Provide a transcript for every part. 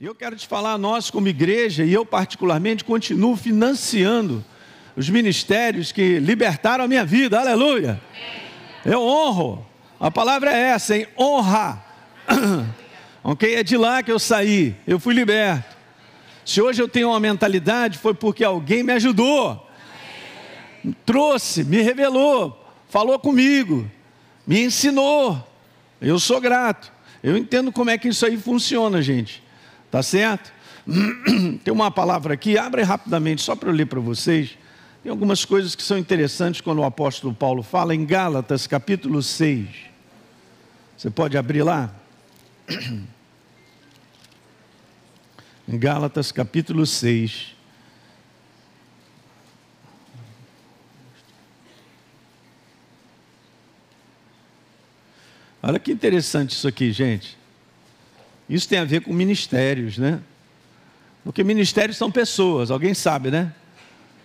E eu quero te falar, nós como igreja, e eu particularmente, continuo financiando os ministérios que libertaram a minha vida, aleluia. Eu honro, a palavra é essa, hein? honra. ok? É de lá que eu saí, eu fui liberto. Se hoje eu tenho uma mentalidade, foi porque alguém me ajudou, trouxe, me revelou, falou comigo, me ensinou. Eu sou grato. Eu entendo como é que isso aí funciona, gente. Tá certo? Tem uma palavra aqui, abre rapidamente, só para eu ler para vocês. Tem algumas coisas que são interessantes quando o apóstolo Paulo fala em Gálatas, capítulo 6. Você pode abrir lá? Em Gálatas, capítulo 6. Olha que interessante isso aqui, gente. Isso tem a ver com ministérios, né? Porque ministérios são pessoas, alguém sabe, né?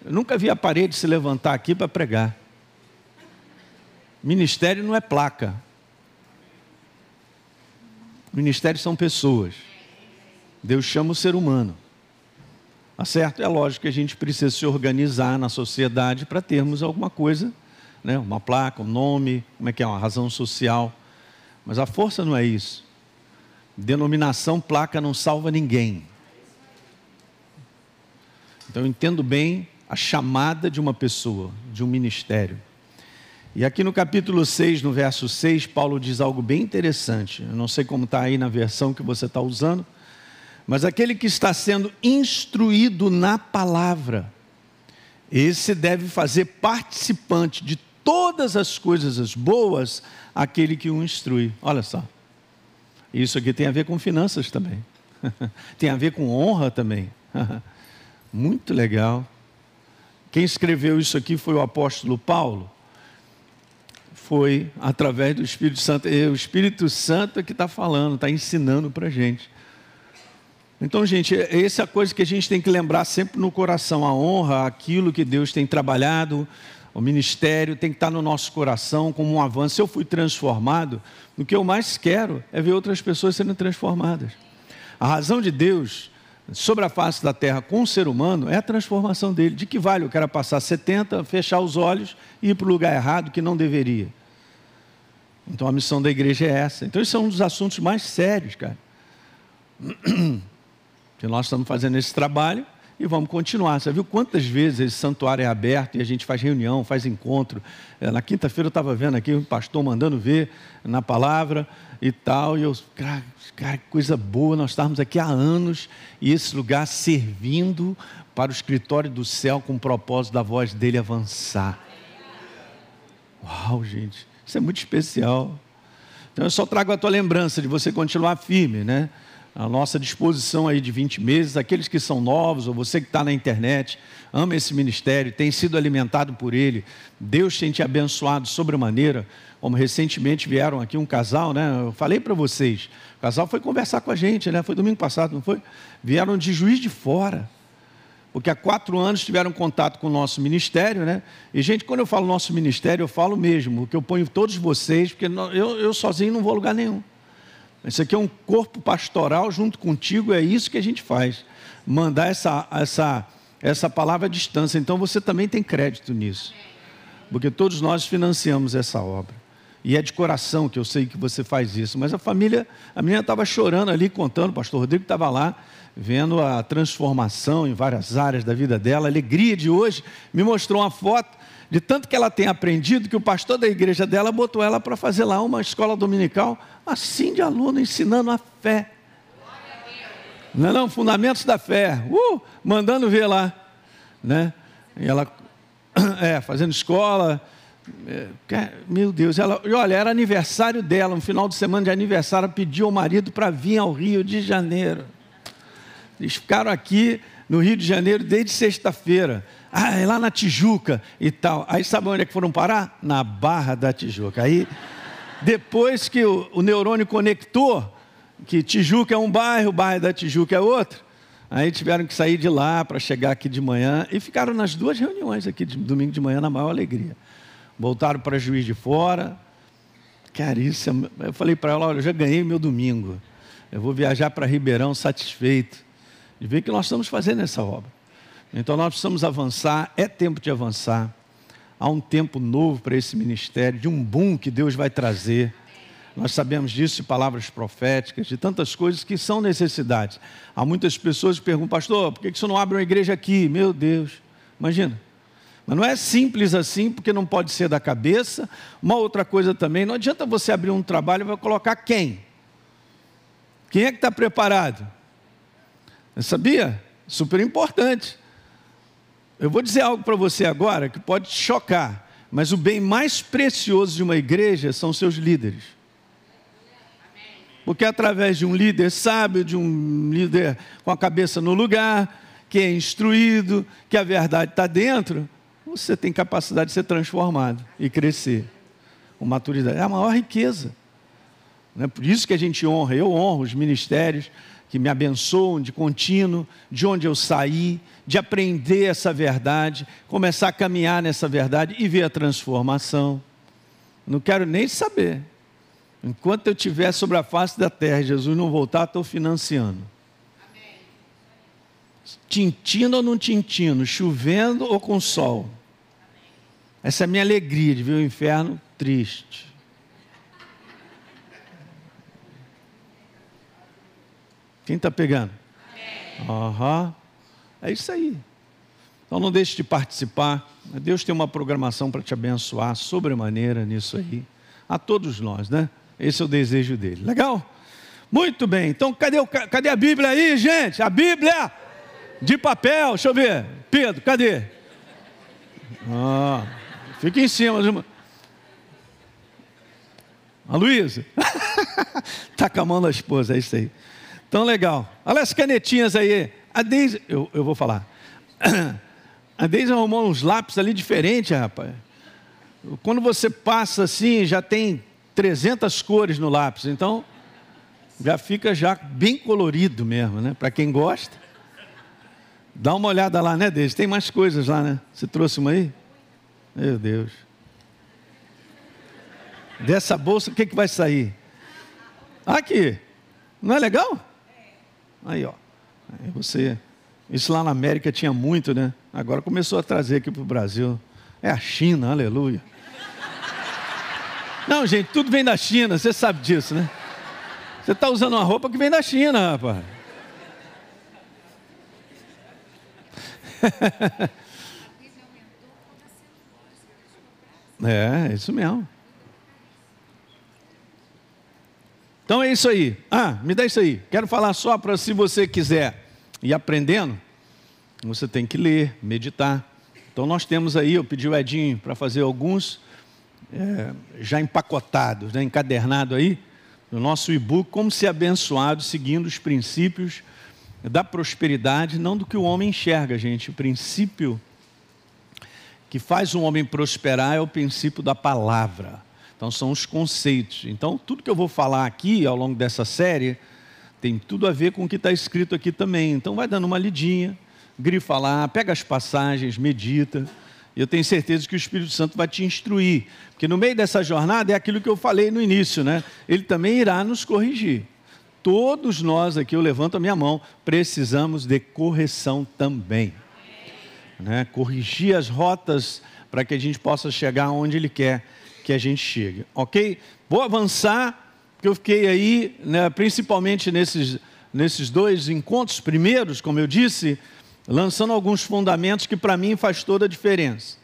Eu nunca vi a parede se levantar aqui para pregar. Ministério não é placa. Ministérios são pessoas. Deus chama o ser humano. Tá certo? É lógico que a gente precisa se organizar na sociedade para termos alguma coisa, né? uma placa, um nome, como é que é, uma razão social. Mas a força não é isso. Denominação, placa não salva ninguém. Então eu entendo bem a chamada de uma pessoa, de um ministério. E aqui no capítulo 6, no verso 6, Paulo diz algo bem interessante. Eu não sei como está aí na versão que você está usando, mas aquele que está sendo instruído na palavra, esse deve fazer participante de todas as coisas as boas aquele que o instrui. Olha só. Isso aqui tem a ver com finanças também. tem a ver com honra também. Muito legal. Quem escreveu isso aqui foi o apóstolo Paulo. Foi através do Espírito Santo. E o Espírito Santo é que está falando, está ensinando para a gente. Então, gente, essa é a coisa que a gente tem que lembrar sempre no coração: a honra, aquilo que Deus tem trabalhado, o ministério tem que estar no nosso coração como um avanço. Se eu fui transformado, o que eu mais quero é ver outras pessoas sendo transformadas. A razão de Deus sobre a face da terra com o ser humano é a transformação dele. De que vale o cara passar 70, fechar os olhos e ir para o lugar errado que não deveria? Então a missão da igreja é essa. Então, isso é um dos assuntos mais sérios, cara. Que nós estamos fazendo esse trabalho e vamos continuar. Você viu quantas vezes esse santuário é aberto e a gente faz reunião, faz encontro. É, na quinta-feira eu estava vendo aqui um pastor mandando ver na palavra e tal. E eu, cara, cara, que coisa boa, nós estávamos aqui há anos e esse lugar servindo para o escritório do céu com o propósito da voz dele avançar. Uau, gente, isso é muito especial. Então eu só trago a tua lembrança de você continuar firme, né? A nossa disposição aí de 20 meses, aqueles que são novos, ou você que está na internet, ama esse ministério, tem sido alimentado por ele, Deus tem te abençoado sobremaneira, como recentemente vieram aqui um casal, né? Eu falei para vocês, o casal foi conversar com a gente, né? Foi domingo passado, não foi? Vieram de juiz de fora, porque há quatro anos tiveram contato com o nosso ministério, né? E, gente, quando eu falo nosso ministério, eu falo mesmo, que eu ponho todos vocês, porque eu, eu sozinho não vou a lugar nenhum. Isso aqui é um corpo pastoral junto contigo, é isso que a gente faz. Mandar essa, essa, essa palavra à distância. Então você também tem crédito nisso. Porque todos nós financiamos essa obra. E é de coração que eu sei que você faz isso. Mas a família, a menina estava chorando ali, contando, o pastor Rodrigo estava lá, vendo a transformação em várias áreas da vida dela, a alegria de hoje. Me mostrou uma foto de tanto que ela tem aprendido, que o pastor da igreja dela botou ela para fazer lá uma escola dominical, assim de aluno, ensinando a fé. Não, é não, fundamentos da fé. Uh, mandando ver lá. Né? E ela, é, fazendo escola. É, meu Deus, ela, olha, era aniversário dela, um final de semana de aniversário, pediu ao marido para vir ao Rio de Janeiro. Eles ficaram aqui no Rio de Janeiro desde sexta-feira. Ah, é lá na Tijuca e tal. Aí sabe onde é que foram parar? Na Barra da Tijuca. Aí, depois que o, o neurônio conectou, que Tijuca é um bairro, o bairro da Tijuca é outro, aí tiveram que sair de lá para chegar aqui de manhã e ficaram nas duas reuniões aqui de domingo de manhã na maior alegria. Voltaram para Juiz de Fora. Caríssima. Eu falei para ela, olha, eu já ganhei meu domingo. Eu vou viajar para Ribeirão satisfeito de ver que nós estamos fazendo essa obra. Então nós precisamos avançar, é tempo de avançar. Há um tempo novo para esse ministério, de um boom que Deus vai trazer. Nós sabemos disso de palavras proféticas, de tantas coisas que são necessidades. Há muitas pessoas que perguntam, pastor, por que você não abre uma igreja aqui? Meu Deus, imagina. Mas não é simples assim, porque não pode ser da cabeça. Uma outra coisa também, não adianta você abrir um trabalho e vai colocar quem? Quem é que está preparado? Eu sabia? Super importante. Eu vou dizer algo para você agora que pode te chocar, mas o bem mais precioso de uma igreja são seus líderes. Porque através de um líder sábio, de um líder com a cabeça no lugar, que é instruído, que a verdade está dentro, você tem capacidade de ser transformado e crescer. Com maturidade. É a maior riqueza. É por isso que a gente honra. Eu honro os ministérios que me abençoam de contínuo, de onde eu saí, de aprender essa verdade, começar a caminhar nessa verdade e ver a transformação. Não quero nem saber. Enquanto eu estiver sobre a face da terra, Jesus não voltar, estou financiando. Tintino ou não tintino, chovendo ou com sol. Essa é a minha alegria de ver o inferno triste. Quem está pegando? Uhum. É isso aí. Então não deixe de participar. Deus tem uma programação para te abençoar sobremaneira nisso aí. A todos nós, né? Esse é o desejo dele. Legal? Muito bem. Então cadê, o, cadê a Bíblia aí, gente? A Bíblia de papel. Deixa eu ver. Pedro, cadê? Ah, fica em cima. A Luísa. Está com a mão da esposa, é isso aí. Então, legal. Olha as canetinhas aí. A Deise, eu, eu vou falar. A Deise arrumou uns lápis ali diferentes, rapaz. Quando você passa assim, já tem 300 cores no lápis. Então, já fica já bem colorido mesmo, né? Para quem gosta. Dá uma olhada lá, né, Deise? Tem mais coisas lá, né? Você trouxe uma aí? Meu Deus. Dessa bolsa, o que, que vai sair? Aqui. Não é legal? Aí, ó. Aí você. Isso lá na América tinha muito, né? Agora começou a trazer aqui para o Brasil. É a China, aleluia. Não, gente, tudo vem da China, você sabe disso, né? Você está usando uma roupa que vem da China, rapaz. é, isso mesmo. Então é isso aí. Ah, me dá isso aí. Quero falar só para se você quiser ir aprendendo, você tem que ler, meditar. Então nós temos aí, eu pedi o Edinho para fazer alguns é, já empacotados, né, encadernado aí, no nosso e-book, como ser abençoado seguindo os princípios da prosperidade, não do que o homem enxerga, gente. O princípio que faz um homem prosperar é o princípio da palavra. Então, são os conceitos. Então, tudo que eu vou falar aqui ao longo dessa série tem tudo a ver com o que está escrito aqui também. Então, vai dando uma lidinha, grifa lá, pega as passagens, medita. Eu tenho certeza que o Espírito Santo vai te instruir. Porque no meio dessa jornada é aquilo que eu falei no início, né? Ele também irá nos corrigir. Todos nós aqui, eu levanto a minha mão, precisamos de correção também. Né? Corrigir as rotas para que a gente possa chegar onde Ele quer que a gente chegue, ok? Vou avançar, porque eu fiquei aí, né, principalmente nesses, nesses dois encontros primeiros, como eu disse, lançando alguns fundamentos que para mim faz toda a diferença.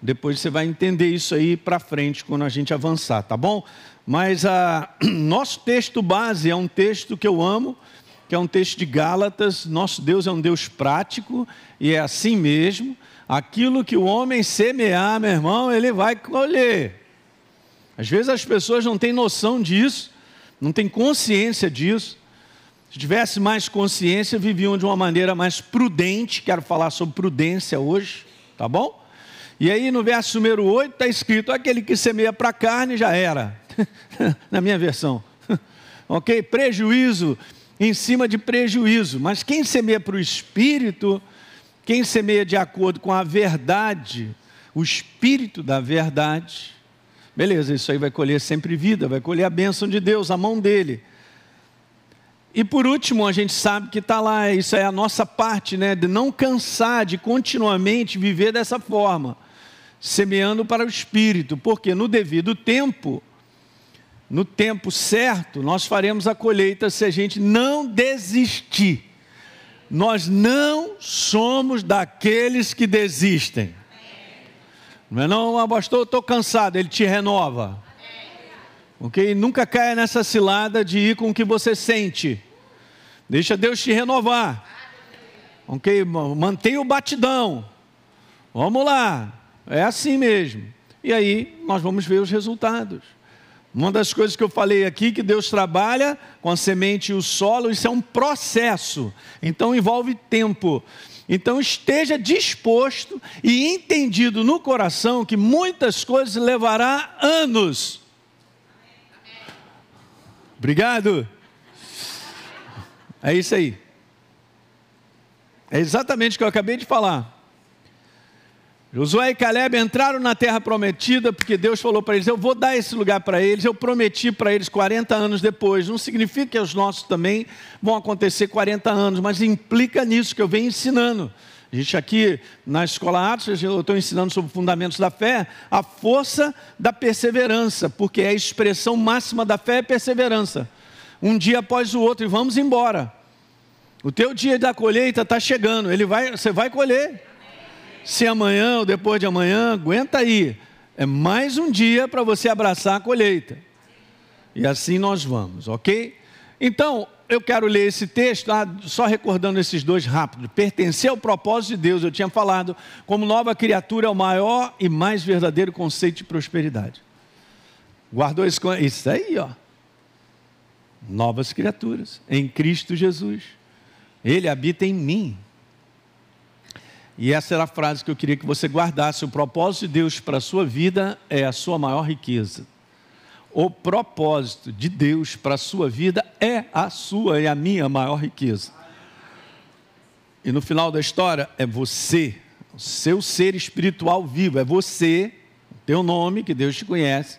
Depois você vai entender isso aí para frente quando a gente avançar, tá bom? Mas a nosso texto base é um texto que eu amo, que é um texto de Gálatas. Nosso Deus é um Deus prático e é assim mesmo. Aquilo que o homem semear, meu irmão, ele vai colher. Às vezes as pessoas não têm noção disso, não têm consciência disso. Se tivesse mais consciência, viviam de uma maneira mais prudente. Quero falar sobre prudência hoje, tá bom? E aí no verso número 8 está escrito: aquele que semeia para a carne já era, na minha versão, ok? Prejuízo em cima de prejuízo, mas quem semeia para o espírito, quem semeia de acordo com a verdade, o espírito da verdade, Beleza, isso aí vai colher sempre vida, vai colher a bênção de Deus, a mão dele. E por último, a gente sabe que está lá, isso é a nossa parte, né? De não cansar de continuamente viver dessa forma, semeando para o Espírito, porque no devido tempo, no tempo certo, nós faremos a colheita se a gente não desistir. Nós não somos daqueles que desistem. Não é não, ah, pastor, estou cansado, ele te renova. Ok? Nunca caia nessa cilada de ir com o que você sente. Deixa Deus te renovar. Ok? Mantenha o batidão. Vamos lá. É assim mesmo. E aí nós vamos ver os resultados. Uma das coisas que eu falei aqui, que Deus trabalha com a semente e o solo, isso é um processo. Então envolve tempo. Então esteja disposto e entendido no coração que muitas coisas levará anos. Obrigado. É isso aí. É exatamente o que eu acabei de falar. Josué e Caleb entraram na terra prometida porque Deus falou para eles: Eu vou dar esse lugar para eles. Eu prometi para eles 40 anos depois. Não significa que os nossos também vão acontecer 40 anos, mas implica nisso que eu venho ensinando. A gente aqui na Escola Atos, eu estou ensinando sobre fundamentos da fé, a força da perseverança, porque é a expressão máxima da fé é perseverança. Um dia após o outro, e vamos embora. O teu dia da colheita está chegando, ele vai, você vai colher se amanhã ou depois de amanhã, aguenta aí. É mais um dia para você abraçar a colheita. E assim nós vamos, ok? Então, eu quero ler esse texto, ah, só recordando esses dois rápido. Pertencer ao propósito de Deus, eu tinha falado, como nova criatura é o maior e mais verdadeiro conceito de prosperidade. Guardou isso, isso aí, ó. Novas criaturas em Cristo Jesus. Ele habita em mim. E essa era a frase que eu queria que você guardasse. O propósito de Deus para a sua vida é a sua maior riqueza. O propósito de Deus para a sua vida é a sua e a minha maior riqueza. E no final da história é você, o seu ser espiritual vivo, é você, teu nome, que Deus te conhece.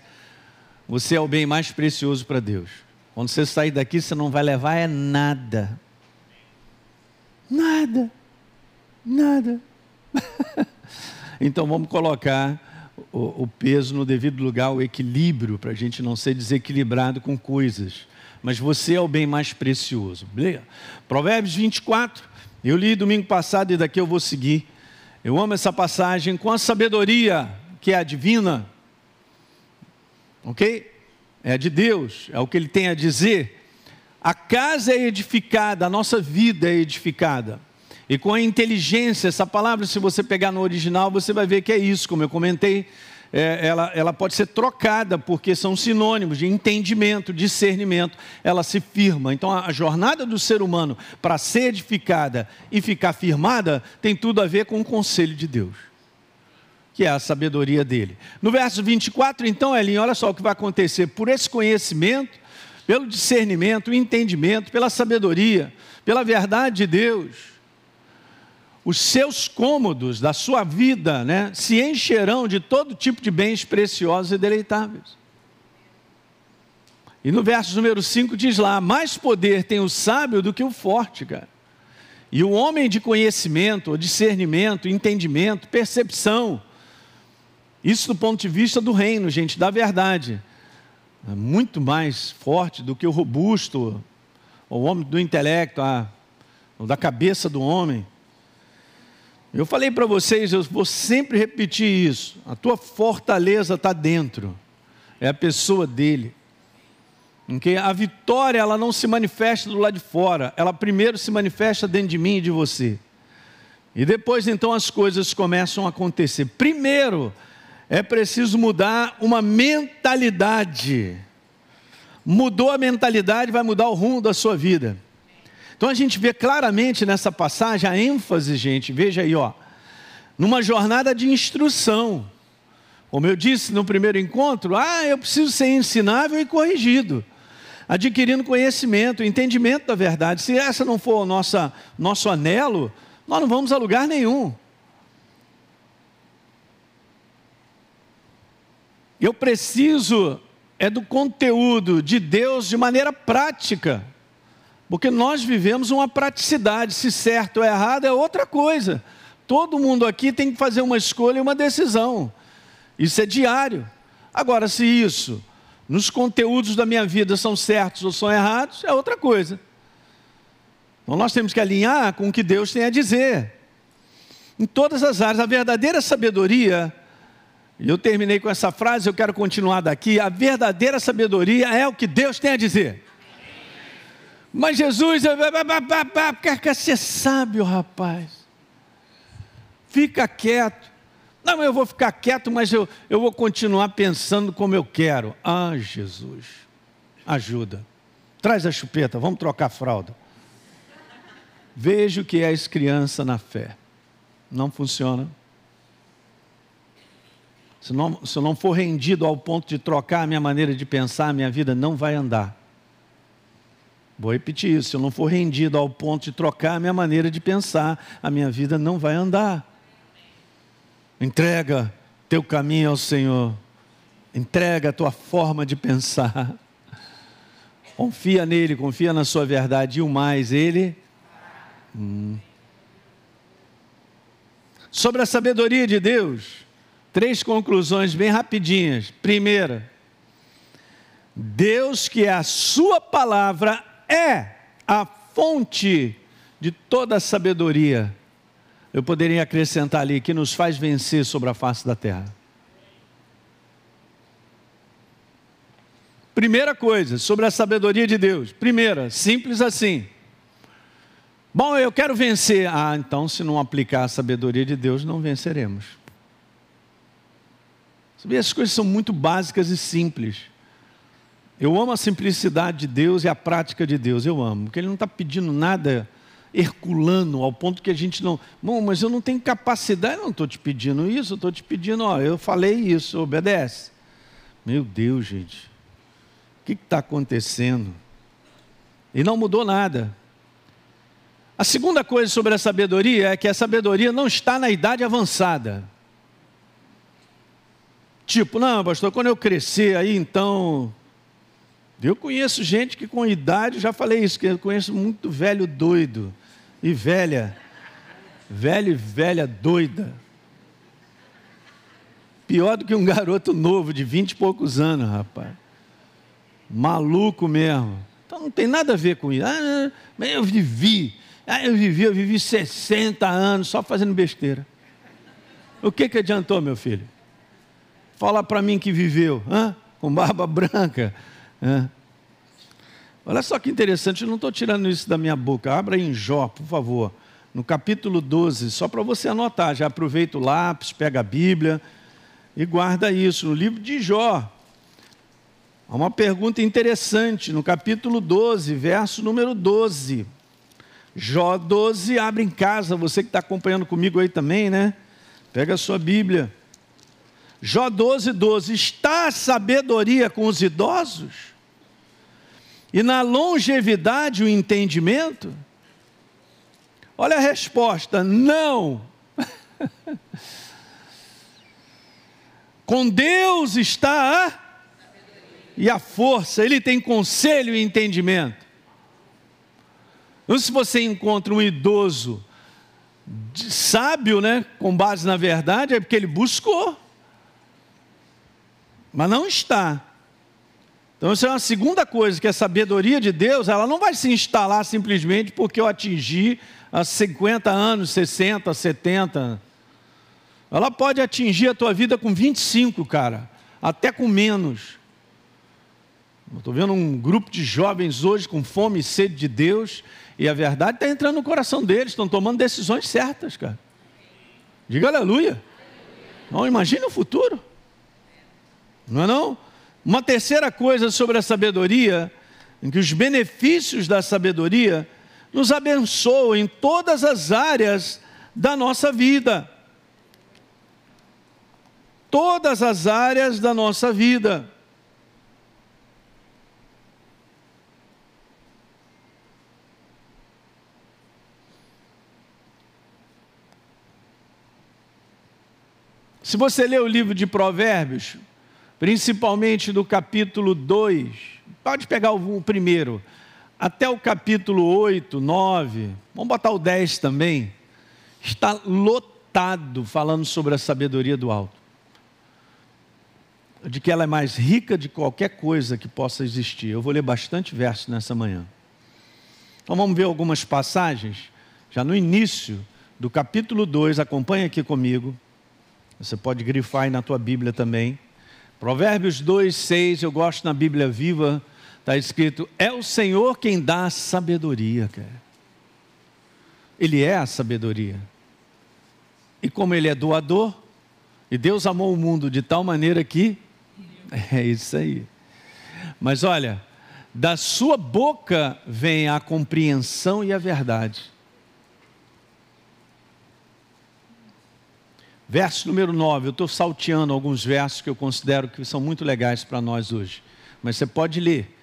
Você é o bem mais precioso para Deus. Quando você sair daqui, você não vai levar é nada. Nada. Nada. então vamos colocar o, o, peso no devido lugar, o equilíbrio, para a gente não ser desequilibrado com coisas. Mas você é o bem mais precioso. Beleza? Provérbios 24, eu li domingo passado e daqui eu vou seguir. Eu amo essa passagem com a sabedoria que é a divina, ok? É de Deus, é o que Ele tem a dizer. A casa é edificada, a nossa vida é edificada e com a inteligência, essa palavra, se você pegar no original, você vai ver que é isso, como eu comentei, é, ela, ela pode ser trocada, porque são sinônimos de entendimento, discernimento, ela se firma. Então, a, a jornada do ser humano para ser edificada e ficar firmada tem tudo a ver com o conselho de Deus, que é a sabedoria dele. No verso 24, então, Elinho, olha só o que vai acontecer. Por esse conhecimento, pelo discernimento, entendimento, pela sabedoria, pela verdade de Deus, os seus cômodos da sua vida né, se encherão de todo tipo de bens preciosos e deleitáveis. E no verso número 5 diz lá: mais poder tem o sábio do que o forte, cara. E o homem de conhecimento, discernimento, entendimento, percepção, isso do ponto de vista do reino, gente, da verdade, é muito mais forte do que o robusto, o homem do intelecto, a, da cabeça do homem. Eu falei para vocês, eu vou sempre repetir isso. A tua fortaleza está dentro, é a pessoa dele. Okay? A vitória ela não se manifesta do lado de fora, ela primeiro se manifesta dentro de mim e de você. E depois então as coisas começam a acontecer. Primeiro, é preciso mudar uma mentalidade. Mudou a mentalidade, vai mudar o rumo da sua vida. Então a gente vê claramente nessa passagem a ênfase, gente, veja aí, ó, numa jornada de instrução. Como eu disse no primeiro encontro, ah, eu preciso ser ensinável e corrigido, adquirindo conhecimento, entendimento da verdade. Se essa não for o nosso anelo, nós não vamos a lugar nenhum. Eu preciso é do conteúdo de Deus de maneira prática. Porque nós vivemos uma praticidade, se certo ou errado é outra coisa. Todo mundo aqui tem que fazer uma escolha e uma decisão. Isso é diário. Agora, se isso, nos conteúdos da minha vida, são certos ou são errados, é outra coisa. Então nós temos que alinhar com o que Deus tem a dizer. Em todas as áreas, a verdadeira sabedoria, e eu terminei com essa frase, eu quero continuar daqui. A verdadeira sabedoria é o que Deus tem a dizer. Mas Jesus, quer ser sábio, rapaz. Fica quieto. Não, eu vou ficar quieto, mas eu, eu vou continuar pensando como eu quero. Ah, Jesus, ajuda. Traz a chupeta, vamos trocar a fralda. Vejo que és criança na fé. Não funciona. Se, não, se não for rendido ao ponto de trocar a minha maneira de pensar, a minha vida não vai andar. Vou repetir isso: se eu não for rendido ao ponto de trocar a minha maneira de pensar, a minha vida não vai andar. Entrega teu caminho ao Senhor. Entrega a tua forma de pensar. Confia nele, confia na sua verdade e o mais, ele. Hum. Sobre a sabedoria de Deus, três conclusões bem rapidinhas. Primeira, Deus, que é a Sua palavra, é a fonte de toda a sabedoria eu poderia acrescentar ali, que nos faz vencer sobre a face da terra. Primeira coisa, sobre a sabedoria de Deus. Primeira, simples assim. Bom, eu quero vencer. Ah, então, se não aplicar a sabedoria de Deus, não venceremos. Essas coisas são muito básicas e simples. Eu amo a simplicidade de Deus e a prática de Deus. Eu amo, porque Ele não está pedindo nada herculano, ao ponto que a gente não. Bom, mas eu não tenho capacidade, não estou te pedindo isso, estou te pedindo, ó, eu falei isso, obedece. Meu Deus, gente, o que está acontecendo? E não mudou nada. A segunda coisa sobre a sabedoria é que a sabedoria não está na idade avançada. Tipo, não, pastor, quando eu crescer aí, então. Eu conheço gente que com idade, já falei isso, que eu conheço muito velho doido e velha, velha e velha doida. Pior do que um garoto novo de vinte e poucos anos, rapaz. Maluco mesmo. Então não tem nada a ver com isso. Ah, eu vivi. Ah, eu vivi, eu vivi 60 anos só fazendo besteira. O que, que adiantou, meu filho? Fala para mim que viveu, hã? com barba branca. Hã? Olha só que interessante, eu não estou tirando isso da minha boca. Abra em Jó, por favor, no capítulo 12, só para você anotar. Já aproveita o lápis, pega a Bíblia e guarda isso. No livro de Jó, há uma pergunta interessante, no capítulo 12, verso número 12. Jó 12, abre em casa, você que está acompanhando comigo aí também, né? Pega a sua Bíblia. Jó 12, 12. Está a sabedoria com os idosos? E na longevidade, o entendimento? Olha a resposta: não. Com Deus está a e a força, Ele tem conselho e entendimento. Então, se você encontra um idoso sábio, né, com base na verdade, é porque ele buscou, mas não está. Então, isso é uma segunda coisa, que a sabedoria de Deus, ela não vai se instalar simplesmente porque eu atingi há 50 anos, 60, 70. Ela pode atingir a tua vida com 25, cara, até com menos. Estou vendo um grupo de jovens hoje com fome e sede de Deus, e a verdade está entrando no coração deles, estão tomando decisões certas, cara. Diga aleluia. Não, imagine o futuro. Não é não? Uma terceira coisa sobre a sabedoria, que os benefícios da sabedoria nos abençoam em todas as áreas da nossa vida. Todas as áreas da nossa vida. Se você ler o livro de Provérbios, principalmente do capítulo 2. Pode pegar o primeiro. até o capítulo 8, 9, vamos botar o 10 também, está lotado falando sobre a sabedoria do alto. De que ela é mais rica de qualquer coisa que possa existir. Eu vou ler bastante versos nessa manhã. Então vamos ver algumas passagens, já no início do capítulo 2, acompanha aqui comigo. Você pode grifar aí na tua Bíblia também. Provérbios 2, 6, eu gosto na Bíblia viva, está escrito: É o Senhor quem dá a sabedoria, cara. Ele é a sabedoria. E como Ele é doador, e Deus amou o mundo de tal maneira que. É isso aí. Mas olha, da sua boca vem a compreensão e a verdade. Verso número 9, eu estou salteando alguns versos que eu considero que são muito legais para nós hoje. Mas você pode ler.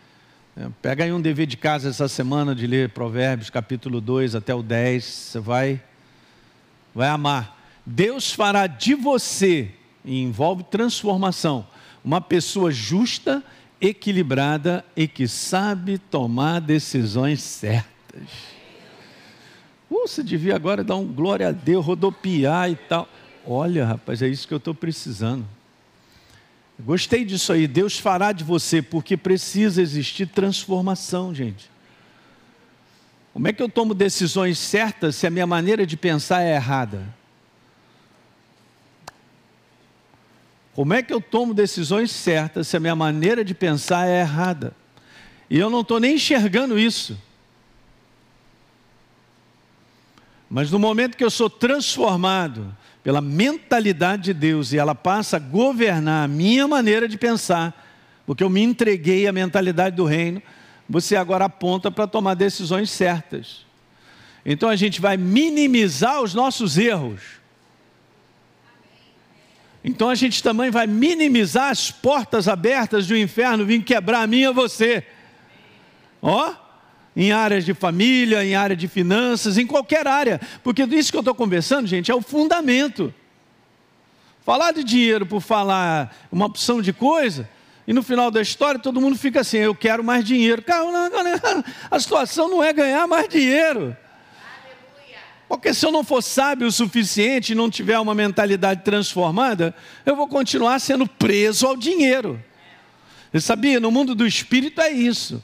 É, pega aí um dever de casa essa semana de ler Provérbios capítulo 2 até o 10. Você vai, vai amar. Deus fará de você, e envolve transformação, uma pessoa justa, equilibrada e que sabe tomar decisões certas. Uh, você devia agora dar um glória a Deus, rodopiar e tal. Olha, rapaz, é isso que eu estou precisando. Gostei disso aí. Deus fará de você, porque precisa existir transformação, gente. Como é que eu tomo decisões certas se a minha maneira de pensar é errada? Como é que eu tomo decisões certas se a minha maneira de pensar é errada? E eu não estou nem enxergando isso. Mas no momento que eu sou transformado, pela mentalidade de Deus e ela passa a governar a minha maneira de pensar, porque eu me entreguei à mentalidade do reino, você agora aponta para tomar decisões certas. Então a gente vai minimizar os nossos erros. Então a gente também vai minimizar as portas abertas do inferno vir quebrar a mim e você. Ó, em áreas de família, em área de finanças, em qualquer área, porque isso que eu estou conversando, gente, é o fundamento. Falar de dinheiro por falar uma opção de coisa, e no final da história todo mundo fica assim: eu quero mais dinheiro. A situação não é ganhar mais dinheiro. Porque se eu não for sábio o suficiente e não tiver uma mentalidade transformada, eu vou continuar sendo preso ao dinheiro. Você sabia? No mundo do espírito é isso.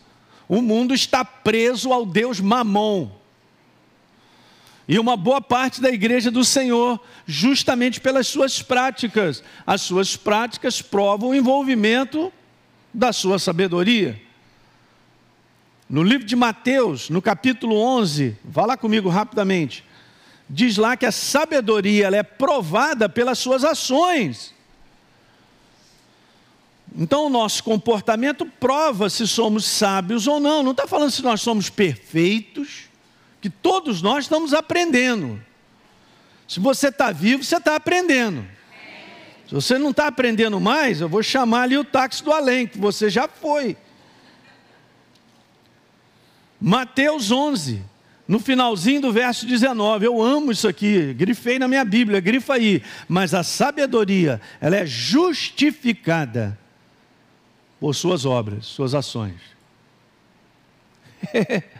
O mundo está preso ao Deus Mamon. E uma boa parte da igreja do Senhor, justamente pelas suas práticas. As suas práticas provam o envolvimento da sua sabedoria. No livro de Mateus, no capítulo 11, vá lá comigo rapidamente. Diz lá que a sabedoria ela é provada pelas suas ações. Então, o nosso comportamento prova se somos sábios ou não. Não está falando se nós somos perfeitos, que todos nós estamos aprendendo. Se você está vivo, você está aprendendo. Se você não está aprendendo mais, eu vou chamar ali o táxi do além, que você já foi. Mateus 11, no finalzinho do verso 19, eu amo isso aqui, grifei na minha Bíblia, grifa aí. Mas a sabedoria, ela é justificada por suas obras, suas ações.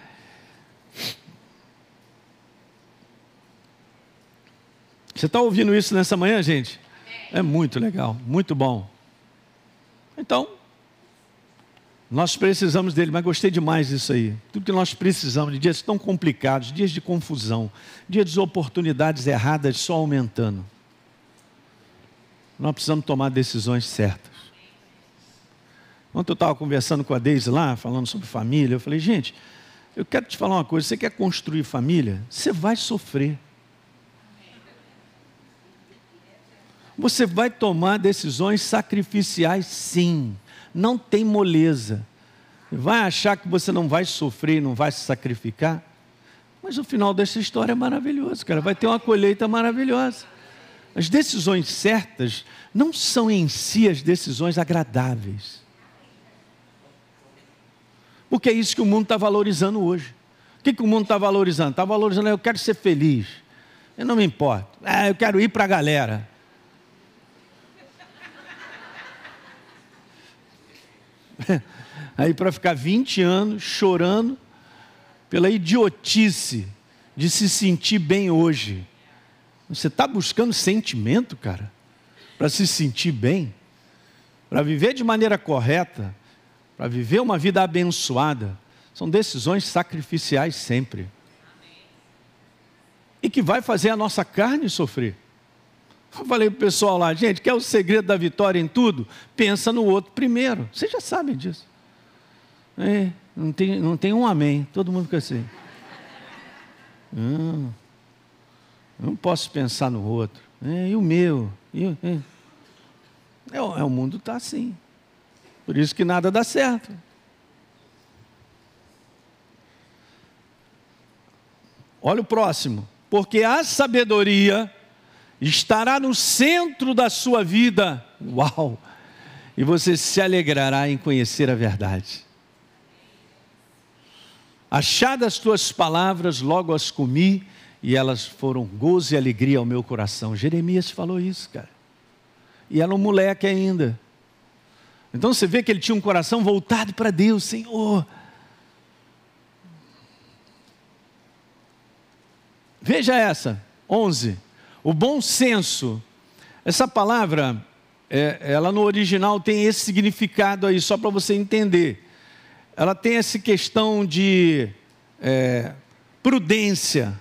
Você está ouvindo isso nessa manhã, gente? É muito legal, muito bom. Então, nós precisamos dele, mas gostei demais disso aí. Tudo que nós precisamos de dias tão complicados, dias de confusão, dias de oportunidades erradas só aumentando. Nós precisamos tomar decisões certas. Ontem eu estava conversando com a Deise lá, falando sobre família, eu falei, gente, eu quero te falar uma coisa, você quer construir família? Você vai sofrer. Você vai tomar decisões sacrificiais, sim. Não tem moleza. Vai achar que você não vai sofrer, não vai se sacrificar? Mas o final dessa história é maravilhoso, cara. Vai ter uma colheita maravilhosa. As decisões certas não são em si as decisões agradáveis. Porque é isso que o mundo está valorizando hoje. O que, que o mundo está valorizando? Está valorizando, eu quero ser feliz. Eu não me importo. Ah, eu quero ir para a galera. Aí para ficar 20 anos chorando, pela idiotice de se sentir bem hoje. Você está buscando sentimento, cara, para se sentir bem, para viver de maneira correta, para viver uma vida abençoada. São decisões sacrificiais sempre. E que vai fazer a nossa carne sofrer. Eu falei para o pessoal lá, gente, quer o segredo da vitória em tudo? Pensa no outro primeiro. Vocês já sabem disso. É, não, tem, não tem um amém. Todo mundo quer assim. Não, não posso pensar no outro. É, e o meu? E, é. É, é, o mundo está assim. Por isso que nada dá certo. Olha o próximo. Porque a sabedoria estará no centro da sua vida. Uau! E você se alegrará em conhecer a verdade. Achadas tuas palavras, logo as comi, e elas foram gozo e alegria ao meu coração. Jeremias falou isso, cara. E era um moleque ainda. Então você vê que ele tinha um coração voltado para Deus, Senhor. Veja essa, 11. O bom senso. Essa palavra, é, ela no original tem esse significado aí, só para você entender. Ela tem essa questão de é, prudência,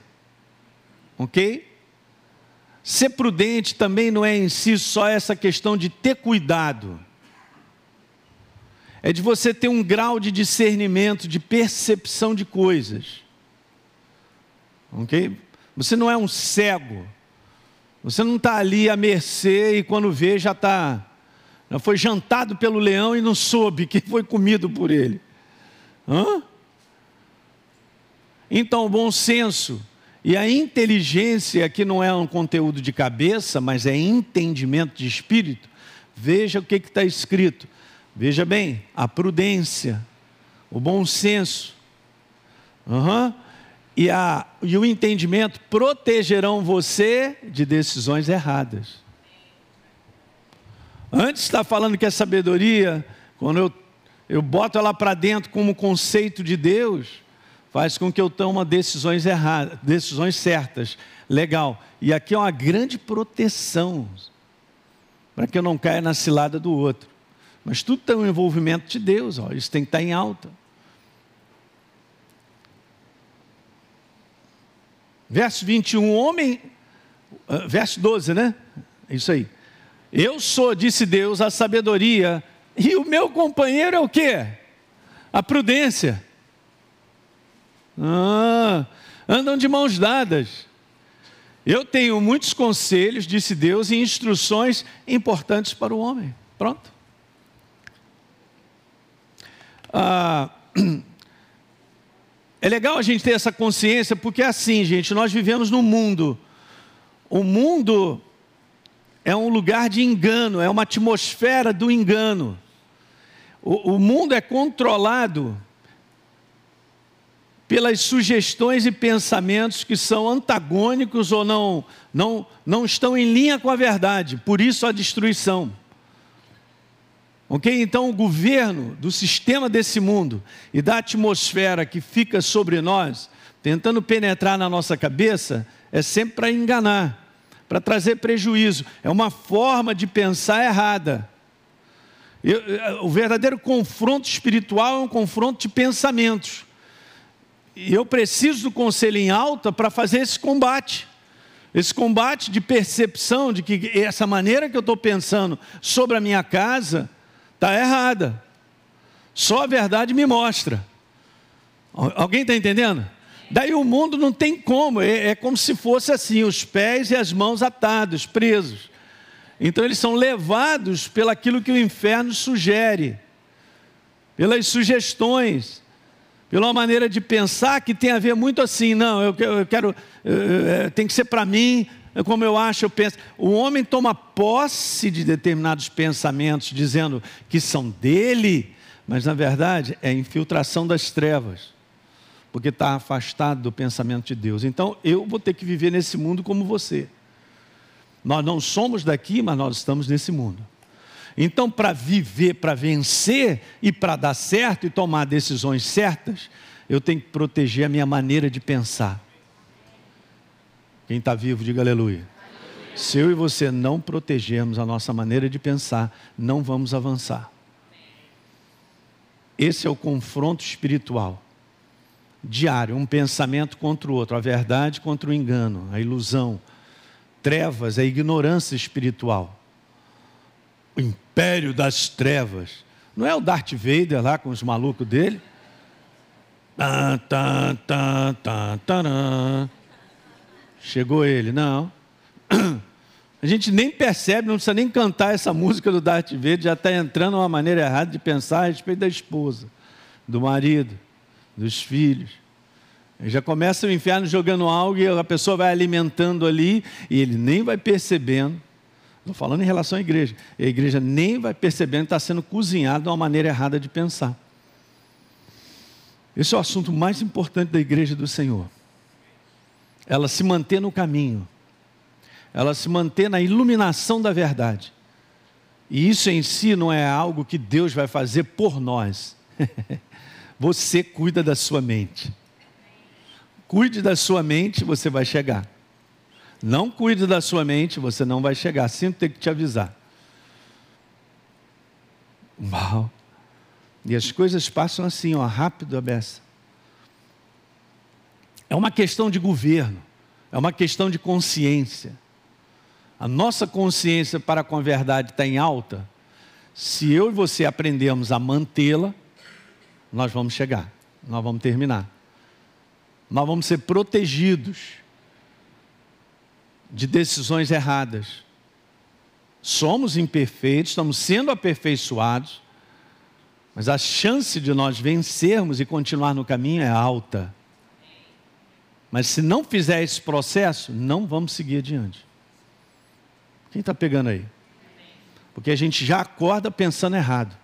ok? Ser prudente também não é em si só essa questão de ter cuidado. É de você ter um grau de discernimento, de percepção de coisas. Ok? Você não é um cego. Você não está ali à mercê e quando vê já está. Já foi jantado pelo leão e não soube que foi comido por ele. Hã? Então, o bom senso e a inteligência, que não é um conteúdo de cabeça, mas é entendimento de espírito, veja o que está escrito. Veja bem, a prudência, o bom senso. Uhum e, a, e o entendimento protegerão você de decisões erradas. Antes está falando que a sabedoria, quando eu, eu boto ela para dentro como conceito de Deus, faz com que eu tome decisões erradas, decisões certas. Legal. E aqui é uma grande proteção para que eu não caia na cilada do outro. Mas tudo tem um envolvimento de Deus, ó, isso tem que estar em alta. Verso 21, homem, ah, verso 12, né? Isso aí. Eu sou, disse Deus, a sabedoria, e o meu companheiro é o quê? A prudência. Ah, andam de mãos dadas. Eu tenho muitos conselhos, disse Deus, e instruções importantes para o homem. Pronto. Ah, É legal a gente ter essa consciência, porque é assim, gente, nós vivemos num mundo. O mundo é um lugar de engano, é uma atmosfera do engano. O, o mundo é controlado pelas sugestões e pensamentos que são antagônicos ou não, não, não estão em linha com a verdade, por isso a destruição. Ok? Então, o governo do sistema desse mundo e da atmosfera que fica sobre nós, tentando penetrar na nossa cabeça, é sempre para enganar, para trazer prejuízo. É uma forma de pensar errada. Eu, o verdadeiro confronto espiritual é um confronto de pensamentos. E eu preciso do conselho em alta para fazer esse combate. Esse combate de percepção de que essa maneira que eu estou pensando sobre a minha casa está errada. Só a verdade me mostra. Alguém está entendendo? Daí o mundo não tem como, é, é, como se fosse assim, os pés e as mãos atados, presos. Então eles são levados pelaquilo que o inferno sugere, pelas sugestões, pela maneira de pensar que tem a ver muito assim, não, eu, eu quero, eu, tem que ser para mim, como eu acho, eu penso. O homem toma posse de determinados pensamentos, dizendo que são dele, mas na verdade é infiltração das trevas, porque está afastado do pensamento de Deus. Então eu vou ter que viver nesse mundo como você. Nós não somos daqui, mas nós estamos nesse mundo. Então, para viver, para vencer e para dar certo e tomar decisões certas, eu tenho que proteger a minha maneira de pensar. Quem está vivo, diga aleluia. Se eu e você não protegermos a nossa maneira de pensar, não vamos avançar. Esse é o confronto espiritual diário, um pensamento contra o outro, a verdade contra o engano, a ilusão, trevas, a ignorância espiritual, o império das trevas. Não é o Darth Vader lá com os malucos dele? Tá, tá, tá, tá, tá, Chegou ele, não. A gente nem percebe, não precisa nem cantar essa música do Darth Vader, já está entrando uma maneira errada de pensar a respeito da esposa, do marido, dos filhos. Já começa o inferno jogando algo e a pessoa vai alimentando ali e ele nem vai percebendo. Estou falando em relação à igreja. a igreja nem vai percebendo que está sendo cozinhado de uma maneira errada de pensar. Esse é o assunto mais importante da igreja do Senhor. Ela se manter no caminho, ela se manter na iluminação da verdade. E isso em si não é algo que Deus vai fazer por nós. Você cuida da sua mente. Cuide da sua mente, você vai chegar. Não cuide da sua mente, você não vai chegar. Sinto ter que te avisar. Uau! E as coisas passam assim, ó, rápido a beça. É uma questão de governo, é uma questão de consciência. A nossa consciência para com a verdade está em alta. Se eu e você aprendemos a mantê-la, nós vamos chegar, nós vamos terminar. Nós vamos ser protegidos de decisões erradas. Somos imperfeitos, estamos sendo aperfeiçoados, mas a chance de nós vencermos e continuar no caminho é alta. Mas se não fizer esse processo, não vamos seguir adiante. Quem está pegando aí? Porque a gente já acorda pensando errado.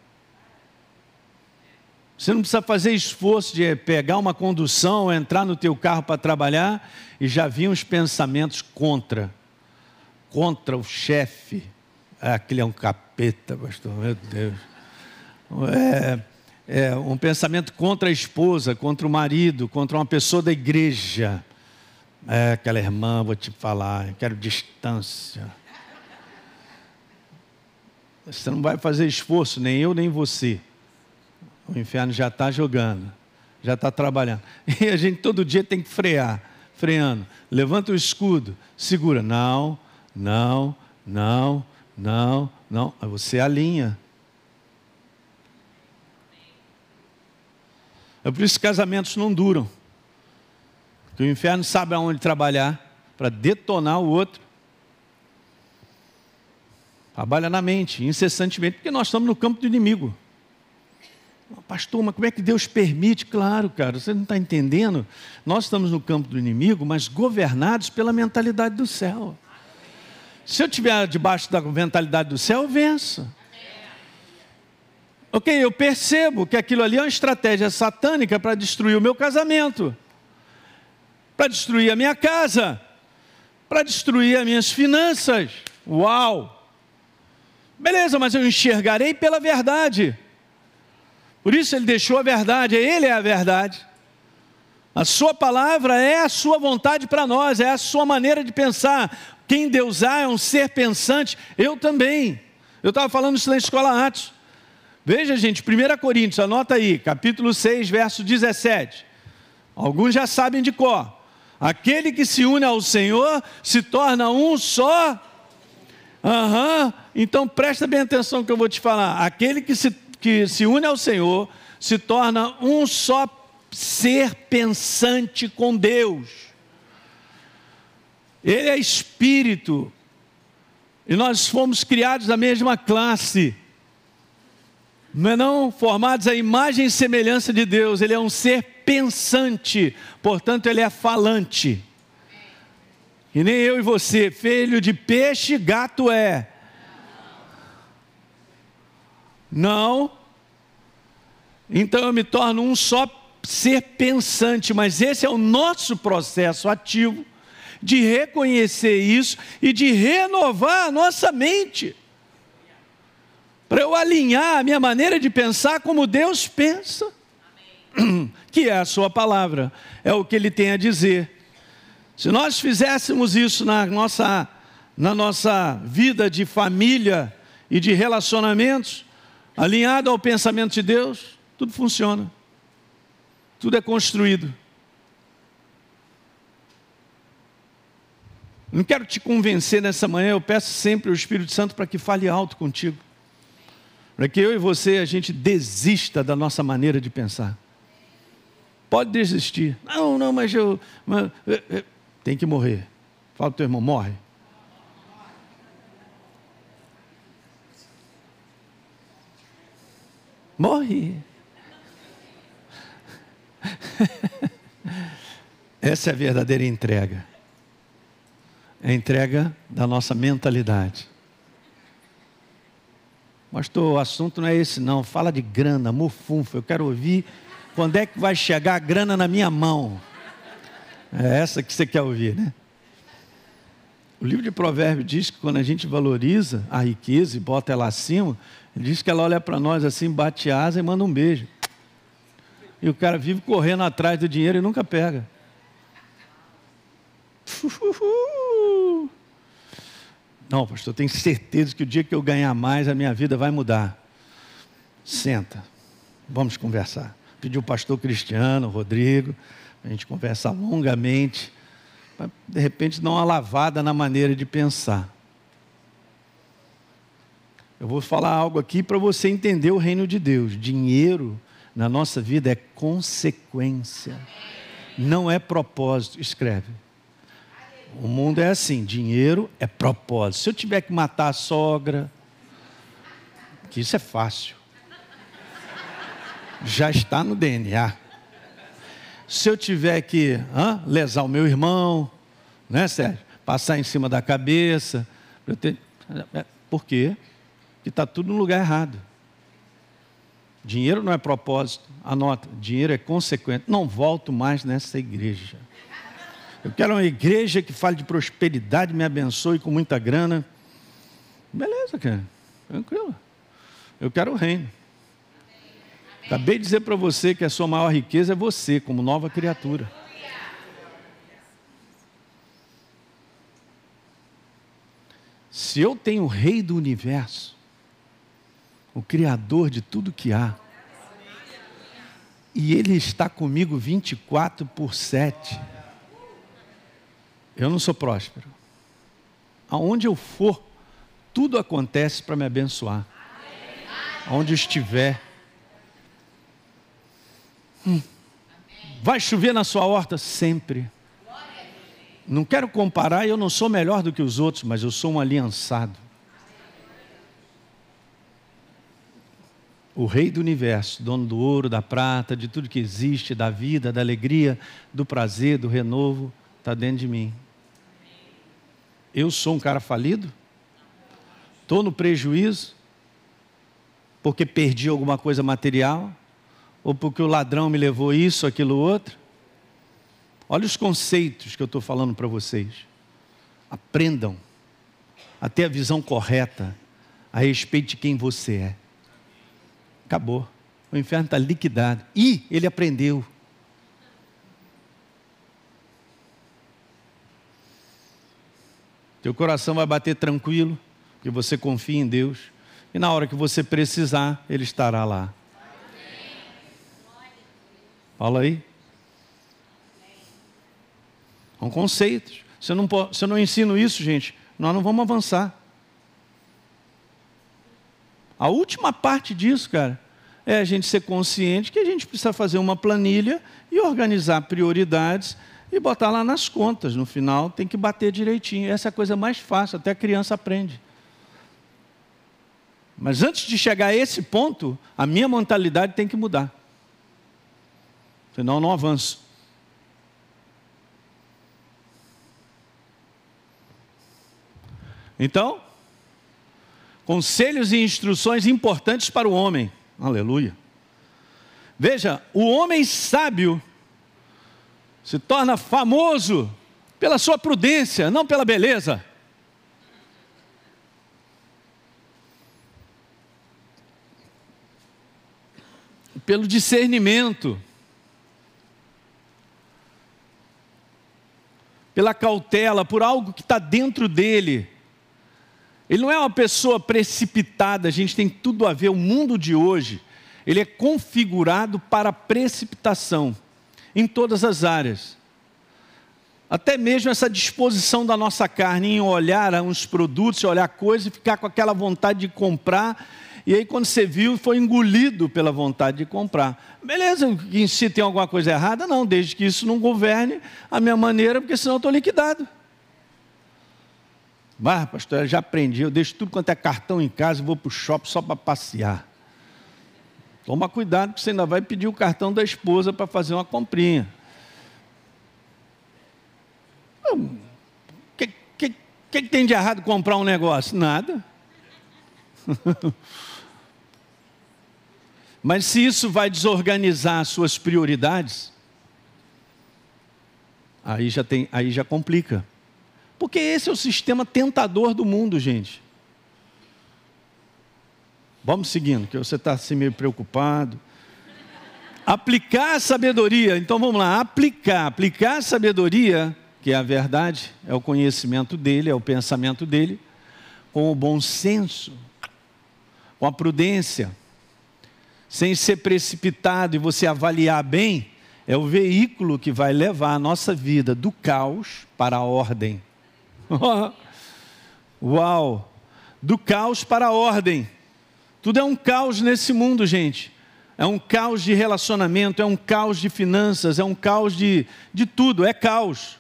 Você não precisa fazer esforço de pegar uma condução, entrar no teu carro para trabalhar e já vir os pensamentos contra. Contra o chefe. Ah, aquele é um capeta, pastor, meu Deus. É, é, um pensamento contra a esposa, contra o marido, contra uma pessoa da igreja. É, aquela irmã, vou te falar, eu quero distância. Você não vai fazer esforço, nem eu, nem você. O inferno já está jogando, já está trabalhando. E a gente todo dia tem que frear, freando. Levanta o escudo, segura. Não, não, não, não, não. Aí você alinha. É por isso que casamentos não duram. Porque o inferno sabe aonde trabalhar para detonar o outro. Trabalha na mente, incessantemente, porque nós estamos no campo do inimigo. Pastor, mas como é que Deus permite? Claro, cara, você não está entendendo. Nós estamos no campo do inimigo, mas governados pela mentalidade do céu. Se eu estiver debaixo da mentalidade do céu, eu venço. Ok, eu percebo que aquilo ali é uma estratégia satânica para destruir o meu casamento, para destruir a minha casa, para destruir as minhas finanças. Uau! Beleza, mas eu enxergarei pela verdade. Por isso ele deixou a verdade, ele é a verdade. A sua palavra é a sua vontade para nós, é a sua maneira de pensar. Quem Deus há é um ser pensante, eu também. Eu estava falando isso na escola Atos. Veja, gente, 1 Coríntios, anota aí, capítulo 6, verso 17. Alguns já sabem de cor. Aquele que se une ao Senhor se torna um só. Uhum. então presta bem atenção que eu vou te falar. Aquele que se que se une ao Senhor se torna um só ser pensante com Deus. Ele é espírito. E nós fomos criados da mesma classe. Não é não? Formados à imagem e semelhança de Deus. Ele é um ser pensante, portanto, ele é falante. E nem eu e você, filho de peixe, gato é. Não. Então eu me torno um só ser pensante, mas esse é o nosso processo ativo de reconhecer isso e de renovar a nossa mente. Para eu alinhar a minha maneira de pensar como Deus pensa. que é a Sua palavra, é o que Ele tem a dizer. Se nós fizéssemos isso na nossa, na nossa vida de família e de relacionamentos, alinhado ao pensamento de Deus, tudo funciona, tudo é construído. Não quero te convencer nessa manhã, eu peço sempre ao Espírito Santo para que fale alto contigo. Para que eu e você a gente desista da nossa maneira de pensar. Pode desistir. Não, não, mas eu. Mas, é, é, tem que morrer. Fala para o teu irmão, morre. Morre. Essa é a verdadeira entrega é a entrega da nossa mentalidade. Pastor, o assunto não é esse não, fala de grana, mufunfa, eu quero ouvir quando é que vai chegar a grana na minha mão. É essa que você quer ouvir, né? O livro de Provérbios diz que quando a gente valoriza a riqueza e bota ela acima, ele diz que ela olha para nós assim, bate asa e manda um beijo. E o cara vive correndo atrás do dinheiro e nunca pega. Não, pastor, tenho certeza que o dia que eu ganhar mais, a minha vida vai mudar. Senta, vamos conversar. Pediu o pastor Cristiano, Rodrigo, a gente conversar longamente, de repente dar uma lavada na maneira de pensar. Eu vou falar algo aqui para você entender o reino de Deus. Dinheiro na nossa vida é consequência, não é propósito. Escreve. O mundo é assim: dinheiro é propósito. Se eu tiver que matar a sogra, que isso é fácil, já está no DNA. Se eu tiver que hã, lesar o meu irmão, né, Sérgio? Passar em cima da cabeça, eu ter... É, por quê? Porque está tudo no lugar errado. Dinheiro não é propósito, anota, dinheiro é consequente. Não volto mais nessa igreja. Eu quero uma igreja que fale de prosperidade, me abençoe com muita grana. Beleza, cara. Tranquilo. Eu quero o reino. Acabei de dizer para você que a sua maior riqueza é você, como nova criatura. Se eu tenho o Rei do universo, o Criador de tudo que há, e Ele está comigo 24 por 7, eu não sou próspero. Aonde eu for, tudo acontece para me abençoar. Aonde estiver. Hum. Vai chover na sua horta? Sempre. Não quero comparar, eu não sou melhor do que os outros, mas eu sou um aliançado. O Rei do universo, dono do ouro, da prata, de tudo que existe, da vida, da alegria, do prazer, do renovo, está dentro de mim. Eu sou um cara falido? Estou no prejuízo? Porque perdi alguma coisa material? Ou porque o ladrão me levou isso, aquilo, outro? Olha os conceitos que eu estou falando para vocês. Aprendam a ter a visão correta a respeito de quem você é. Acabou. O inferno está liquidado. E ele aprendeu. Teu coração vai bater tranquilo, que você confia em Deus. E na hora que você precisar, Ele estará lá. Fala aí. São conceitos. Se eu, não, se eu não ensino isso, gente, nós não vamos avançar. A última parte disso, cara, é a gente ser consciente que a gente precisa fazer uma planilha e organizar prioridades e botar lá nas contas. No final tem que bater direitinho. Essa é a coisa mais fácil, até a criança aprende. Mas antes de chegar a esse ponto, a minha mentalidade tem que mudar. Senão eu não avanço. Então, conselhos e instruções importantes para o homem. Aleluia. Veja, o homem sábio se torna famoso pela sua prudência, não pela beleza. Pelo discernimento, pela cautela, por algo que está dentro dele. Ele não é uma pessoa precipitada, a gente tem tudo a ver, o mundo de hoje, ele é configurado para precipitação em todas as áreas. Até mesmo essa disposição da nossa carne em olhar uns produtos, olhar coisas e ficar com aquela vontade de comprar. E aí, quando você viu, foi engolido pela vontade de comprar. Beleza, em si tem alguma coisa errada? Não, desde que isso não governe a minha maneira, porque senão eu estou liquidado. Mas, pastor, eu já aprendi, eu deixo tudo quanto é cartão em casa e vou para o shopping só para passear. Toma cuidado, porque você ainda vai pedir o cartão da esposa para fazer uma comprinha. O que, que, que, tem de errado comprar um negócio? Nada. Mas se isso vai desorganizar suas prioridades, aí já tem, aí já complica. Porque esse é o sistema tentador do mundo, gente. Vamos seguindo, que você está assim meio preocupado. Aplicar a sabedoria, então vamos lá, aplicar, aplicar a sabedoria que é a verdade, é o conhecimento dele, é o pensamento dele, com o bom senso, com a prudência, sem ser precipitado e você avaliar bem, é o veículo que vai levar a nossa vida do caos para a ordem. Uau! Do caos para a ordem. Tudo é um caos nesse mundo, gente. É um caos de relacionamento, é um caos de finanças, é um caos de, de tudo, é caos.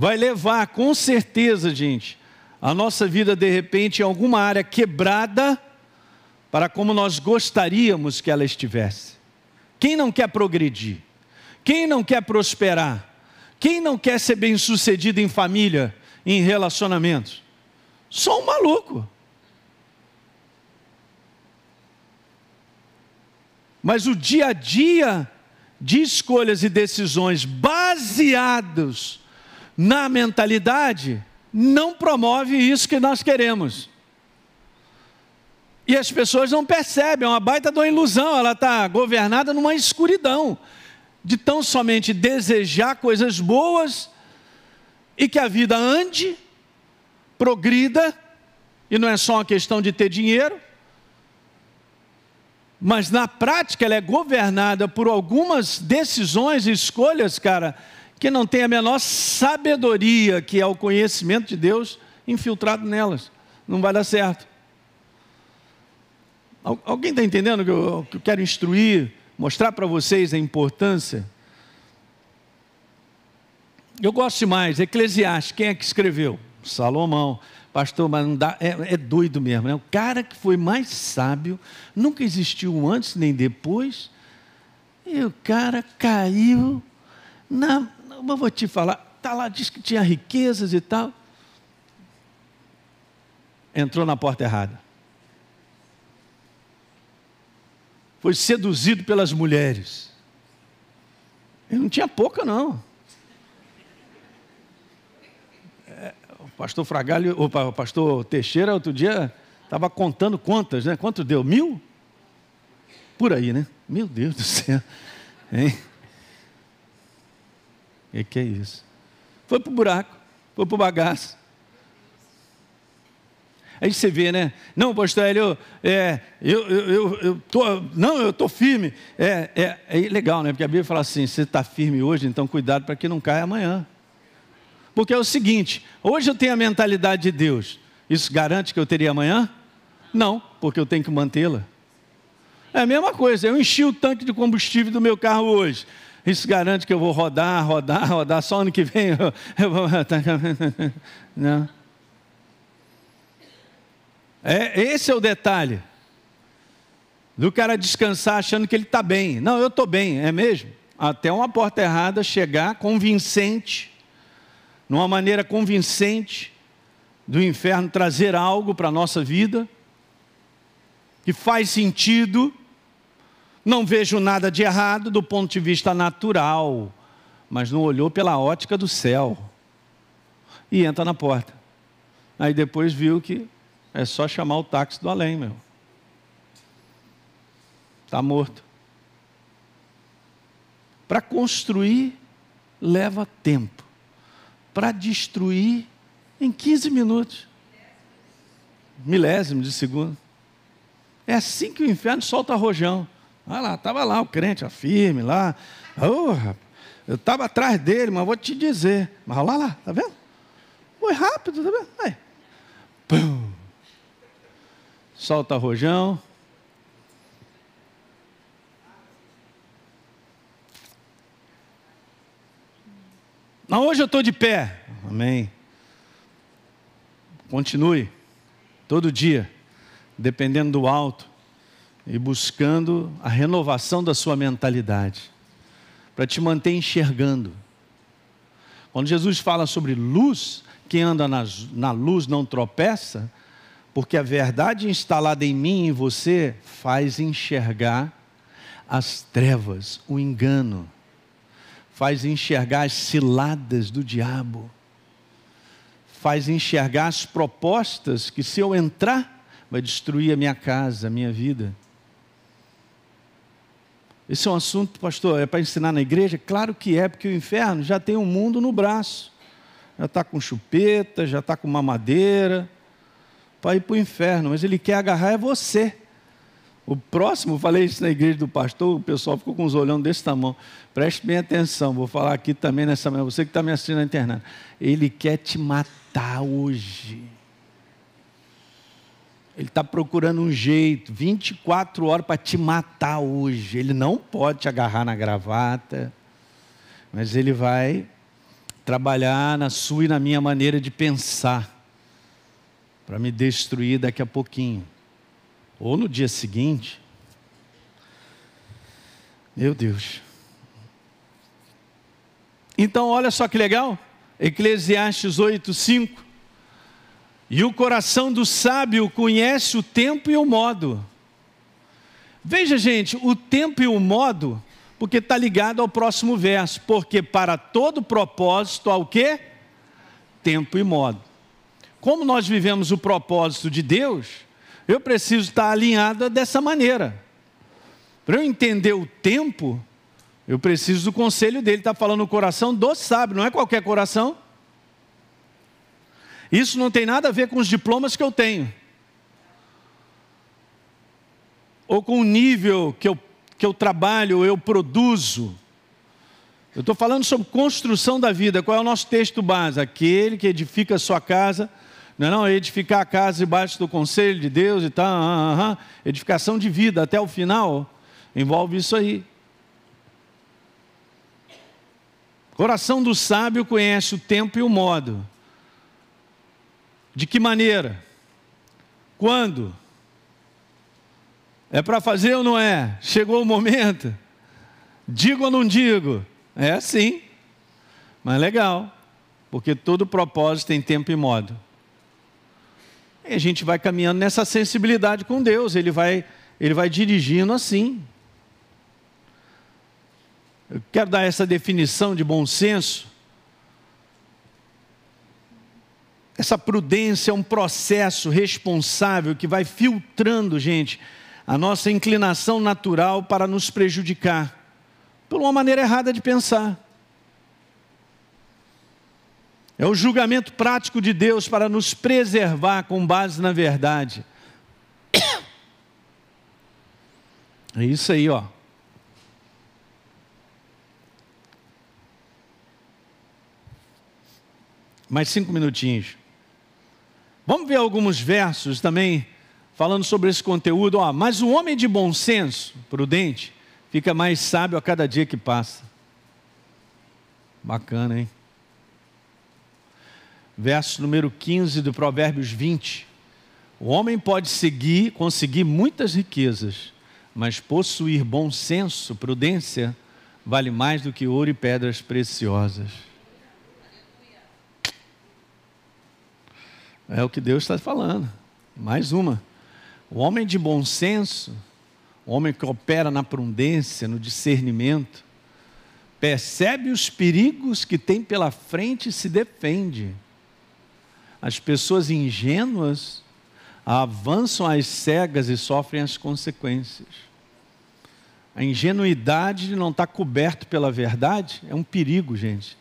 vai levar com certeza, gente, a nossa vida de repente em alguma área quebrada para como nós gostaríamos que ela estivesse. Quem não quer progredir? Quem não quer prosperar? Quem não quer ser bem-sucedido em família, em relacionamentos? Só um maluco. Mas o dia a dia de escolhas e decisões baseados na mentalidade, não promove isso que nós queremos. E as pessoas não percebem, é uma baita de uma ilusão, ela está governada numa escuridão, de tão somente desejar coisas boas e que a vida ande, progrida, e não é só uma questão de ter dinheiro, mas na prática ela é governada por algumas decisões e escolhas, cara, que não tem a menor sabedoria, que é o conhecimento de Deus, infiltrado nelas. Não vai dar certo. Alguém está entendendo que eu, que eu quero instruir, mostrar para vocês a importância? Eu gosto demais, Eclesiastes, quem é que escreveu? Salomão. Pastor, mas não dá, é, é doido mesmo, né? O cara que foi mais sábio, nunca existiu antes nem depois, e o cara caiu na, mas vou te falar, tá lá, diz que tinha riquezas e tal. Entrou na porta errada. Foi seduzido pelas mulheres. Ele não tinha pouca, não. É, o pastor Fragalho, o pastor Teixeira, outro dia, estava contando quantas, né? Quanto deu? Mil? Por aí, né? Meu Deus do céu. Hein? E que é isso? Foi para o buraco, foi para o bagaço. Aí você vê, né? Não, pastor Hélio, é, eu, eu, eu, eu tô, não, eu estou firme. É, é, é legal, né? Porque a Bíblia fala assim: você está firme hoje, então cuidado para que não caia amanhã. Porque é o seguinte: hoje eu tenho a mentalidade de Deus. Isso garante que eu teria amanhã? Não, porque eu tenho que mantê-la. É a mesma coisa, eu enchi o tanque de combustível do meu carro hoje. Isso garante que eu vou rodar, rodar, rodar, só ano que vem eu, eu vou. Não. É, esse é o detalhe. Do cara descansar achando que ele está bem. Não, eu estou bem, é mesmo? Até uma porta errada chegar convincente, numa maneira convincente do inferno trazer algo para a nossa vida, que faz sentido, não vejo nada de errado do ponto de vista natural, mas não olhou pela ótica do céu. E entra na porta. Aí depois viu que é só chamar o táxi do além, meu. Está morto. Para construir, leva tempo. Para destruir, em 15 minutos. Milésimo de segundo. É assim que o inferno solta rojão. Olha lá, estava lá o crente, a firme lá. Oh, eu estava atrás dele, mas vou te dizer. Mas olha lá, tá vendo? Foi rápido, tá vendo? Aí. Pum. Solta rojão. Mas hoje eu estou de pé. Amém. Continue. Todo dia. Dependendo do alto. E buscando a renovação da sua mentalidade. Para te manter enxergando. Quando Jesus fala sobre luz, quem anda na, na luz não tropeça, porque a verdade instalada em mim e em você faz enxergar as trevas, o engano, faz enxergar as ciladas do diabo, faz enxergar as propostas que, se eu entrar, vai destruir a minha casa, a minha vida. Esse é um assunto, pastor, é para ensinar na igreja? Claro que é, porque o inferno já tem um mundo no braço já está com chupeta, já está com mamadeira, para ir para o inferno, mas ele quer agarrar é você. O próximo, falei isso na igreja do pastor, o pessoal ficou com os olhão desse tamanho. Preste bem atenção, vou falar aqui também nessa manhã, você que está me assistindo na internet. Ele quer te matar hoje. Ele está procurando um jeito, 24 horas para te matar hoje. Ele não pode te agarrar na gravata, mas ele vai trabalhar na sua e na minha maneira de pensar, para me destruir daqui a pouquinho, ou no dia seguinte. Meu Deus. Então, olha só que legal, Eclesiastes 8, 5. E o coração do sábio conhece o tempo e o modo. Veja, gente, o tempo e o modo porque está ligado ao próximo verso. Porque para todo propósito, ao quê? Tempo e modo. Como nós vivemos o propósito de Deus, eu preciso estar alinhada dessa maneira. Para eu entender o tempo, eu preciso do conselho dele. Está falando no coração do sábio, não é qualquer coração. Isso não tem nada a ver com os diplomas que eu tenho. Ou com o nível que eu que eu trabalho, eu produzo. Eu estou falando sobre construção da vida. Qual é o nosso texto base? Aquele que edifica a sua casa. Não é não? Edificar a casa debaixo do conselho de Deus e tal. Ah, ah. Edificação de vida até o final. Envolve isso aí. Coração do sábio conhece o tempo e o modo. De que maneira? Quando? É para fazer ou não é? Chegou o momento? Digo ou não digo? É assim. Mas legal, porque todo propósito tem tempo e modo. E a gente vai caminhando nessa sensibilidade com Deus, ele vai, ele vai dirigindo assim. Eu quero dar essa definição de bom senso. Essa prudência é um processo responsável que vai filtrando, gente, a nossa inclinação natural para nos prejudicar, por uma maneira errada de pensar. É o julgamento prático de Deus para nos preservar com base na verdade. É isso aí, ó. Mais cinco minutinhos. Vamos ver alguns versos também falando sobre esse conteúdo, ó, mas o homem de bom senso, prudente, fica mais sábio a cada dia que passa. Bacana, hein? Verso número 15 do Provérbios 20. O homem pode seguir, conseguir muitas riquezas, mas possuir bom senso, prudência, vale mais do que ouro e pedras preciosas. É o que Deus está falando. Mais uma. O homem de bom senso, o homem que opera na prudência, no discernimento, percebe os perigos que tem pela frente e se defende. As pessoas ingênuas avançam às cegas e sofrem as consequências. a ingenuidade de não estar coberto pela verdade é um perigo, gente.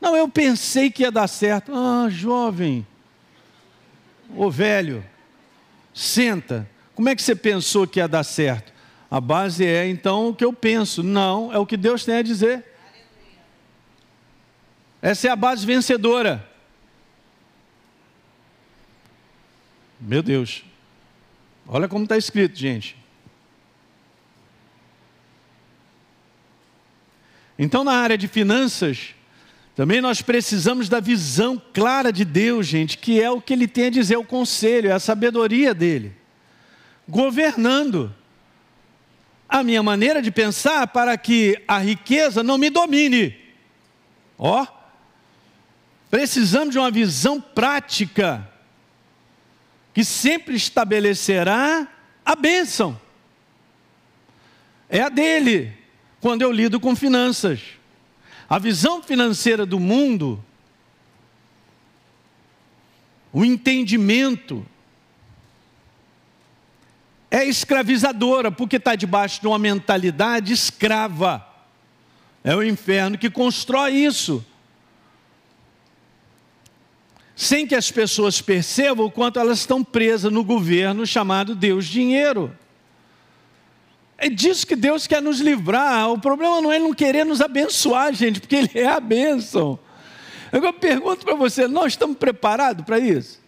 Não, eu pensei que ia dar certo. Ah, jovem, ô velho, senta. Como é que você pensou que ia dar certo? A base é então o que eu penso. Não, é o que Deus tem a dizer. Essa é a base vencedora. Meu Deus. Olha como está escrito, gente. Então, na área de finanças, também nós precisamos da visão clara de Deus, gente, que é o que Ele tem a dizer, o conselho, é a sabedoria dele. Governando a minha maneira de pensar para que a riqueza não me domine. Ó, precisamos de uma visão prática que sempre estabelecerá a bênção. É a dele, quando eu lido com finanças. A visão financeira do mundo, o entendimento, é escravizadora, porque está debaixo de uma mentalidade escrava. É o inferno que constrói isso sem que as pessoas percebam o quanto elas estão presas no governo chamado Deus Dinheiro. É disso que Deus quer nos livrar. O problema não é não querer nos abençoar, gente, porque Ele é a bênção. Eu pergunto para você: nós estamos preparados para isso?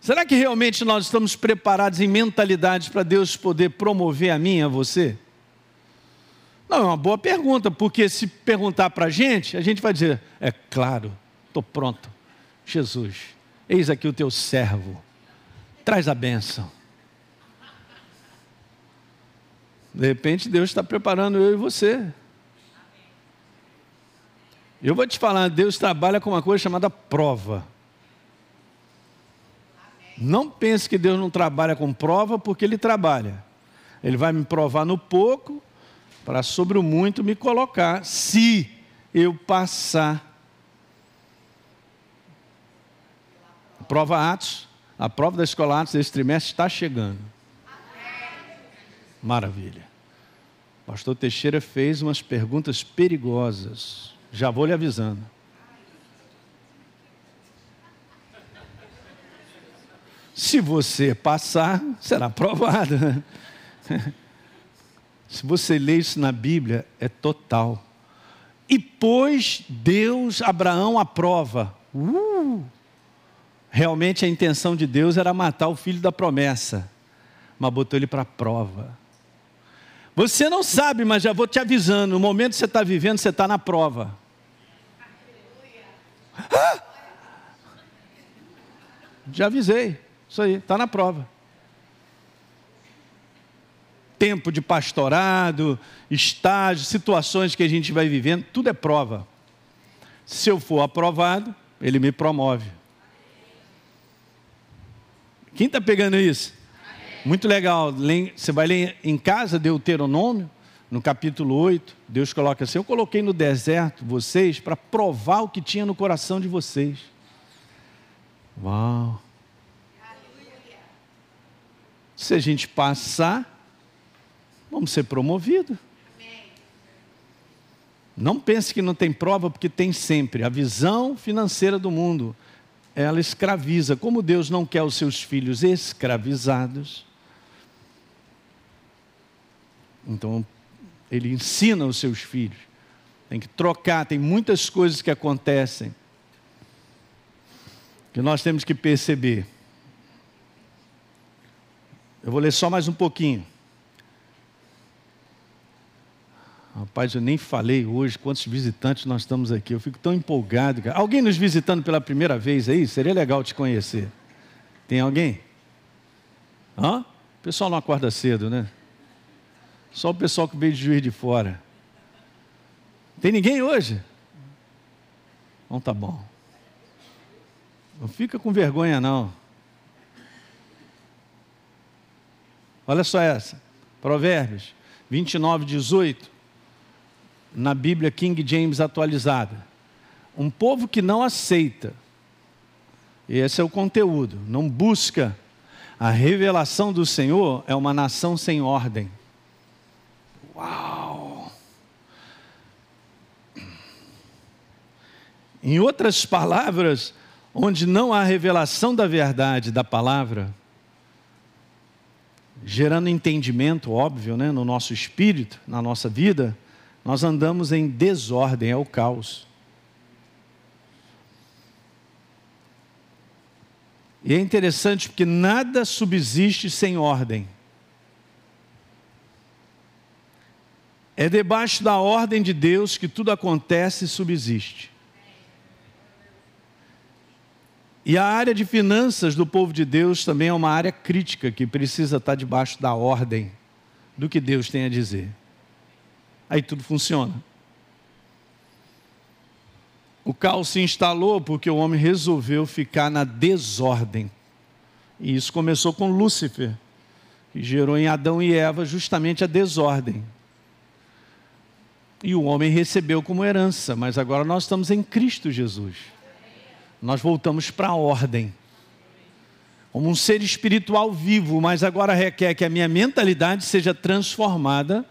Será que realmente nós estamos preparados em mentalidades para Deus poder promover a mim e a você? Não, é uma boa pergunta, porque se perguntar para a gente, a gente vai dizer: é claro, estou pronto. Jesus, eis aqui o teu servo, traz a bênção. De repente, Deus está preparando eu e você. Eu vou te falar, Deus trabalha com uma coisa chamada prova. Não pense que Deus não trabalha com prova, porque Ele trabalha. Ele vai me provar no pouco para sobre o muito me colocar, se eu passar. A prova Atos, a prova da escola Atos desse trimestre está chegando. Maravilha. Pastor Teixeira fez umas perguntas perigosas. Já vou lhe avisando. Se você passar, será aprovado. Se você lê isso na Bíblia, é total. E pôs Deus Abraão à prova. Uh! Realmente a intenção de Deus era matar o filho da promessa, mas botou ele para a prova. Você não sabe, mas já vou te avisando: no momento que você está vivendo, você está na prova. Ah! Já avisei, isso aí, está na prova tempo de pastorado, estágio, situações que a gente vai vivendo, tudo é prova. Se eu for aprovado, ele me promove. Quem está pegando isso? Muito legal. Você vai ler em casa Deuteronômio, no capítulo 8, Deus coloca assim: Eu coloquei no deserto vocês para provar o que tinha no coração de vocês. Uau! Se a gente passar, vamos ser promovidos. Não pense que não tem prova, porque tem sempre. A visão financeira do mundo, ela escraviza. Como Deus não quer os seus filhos escravizados, então Ele ensina os seus filhos. Tem que trocar, tem muitas coisas que acontecem que nós temos que perceber. Eu vou ler só mais um pouquinho. Rapaz, eu nem falei hoje quantos visitantes nós estamos aqui. Eu fico tão empolgado. Cara. Alguém nos visitando pela primeira vez aí? Seria legal te conhecer. Tem alguém? Hã? O pessoal não acorda cedo, né? Só o pessoal que veio de juiz de fora. Tem ninguém hoje? Então tá bom. Não fica com vergonha, não. Olha só essa. Provérbios 29, 18 na Bíblia King James atualizada. Um povo que não aceita, esse é o conteúdo, não busca A revelação do Senhor é uma nação sem ordem. Uau! Em outras palavras, onde não há revelação da verdade da palavra, gerando entendimento, óbvio, né, no nosso espírito, na nossa vida, nós andamos em desordem, é o caos. E é interessante porque nada subsiste sem ordem. É debaixo da ordem de Deus que tudo acontece e subsiste. E a área de finanças do povo de Deus também é uma área crítica que precisa estar debaixo da ordem do que Deus tem a dizer. Aí tudo funciona. O caos se instalou porque o homem resolveu ficar na desordem. E isso começou com Lúcifer, que gerou em Adão e Eva justamente a desordem. E o homem recebeu como herança, mas agora nós estamos em Cristo Jesus nós voltamos para a ordem. Como um ser espiritual vivo, mas agora requer que a minha mentalidade seja transformada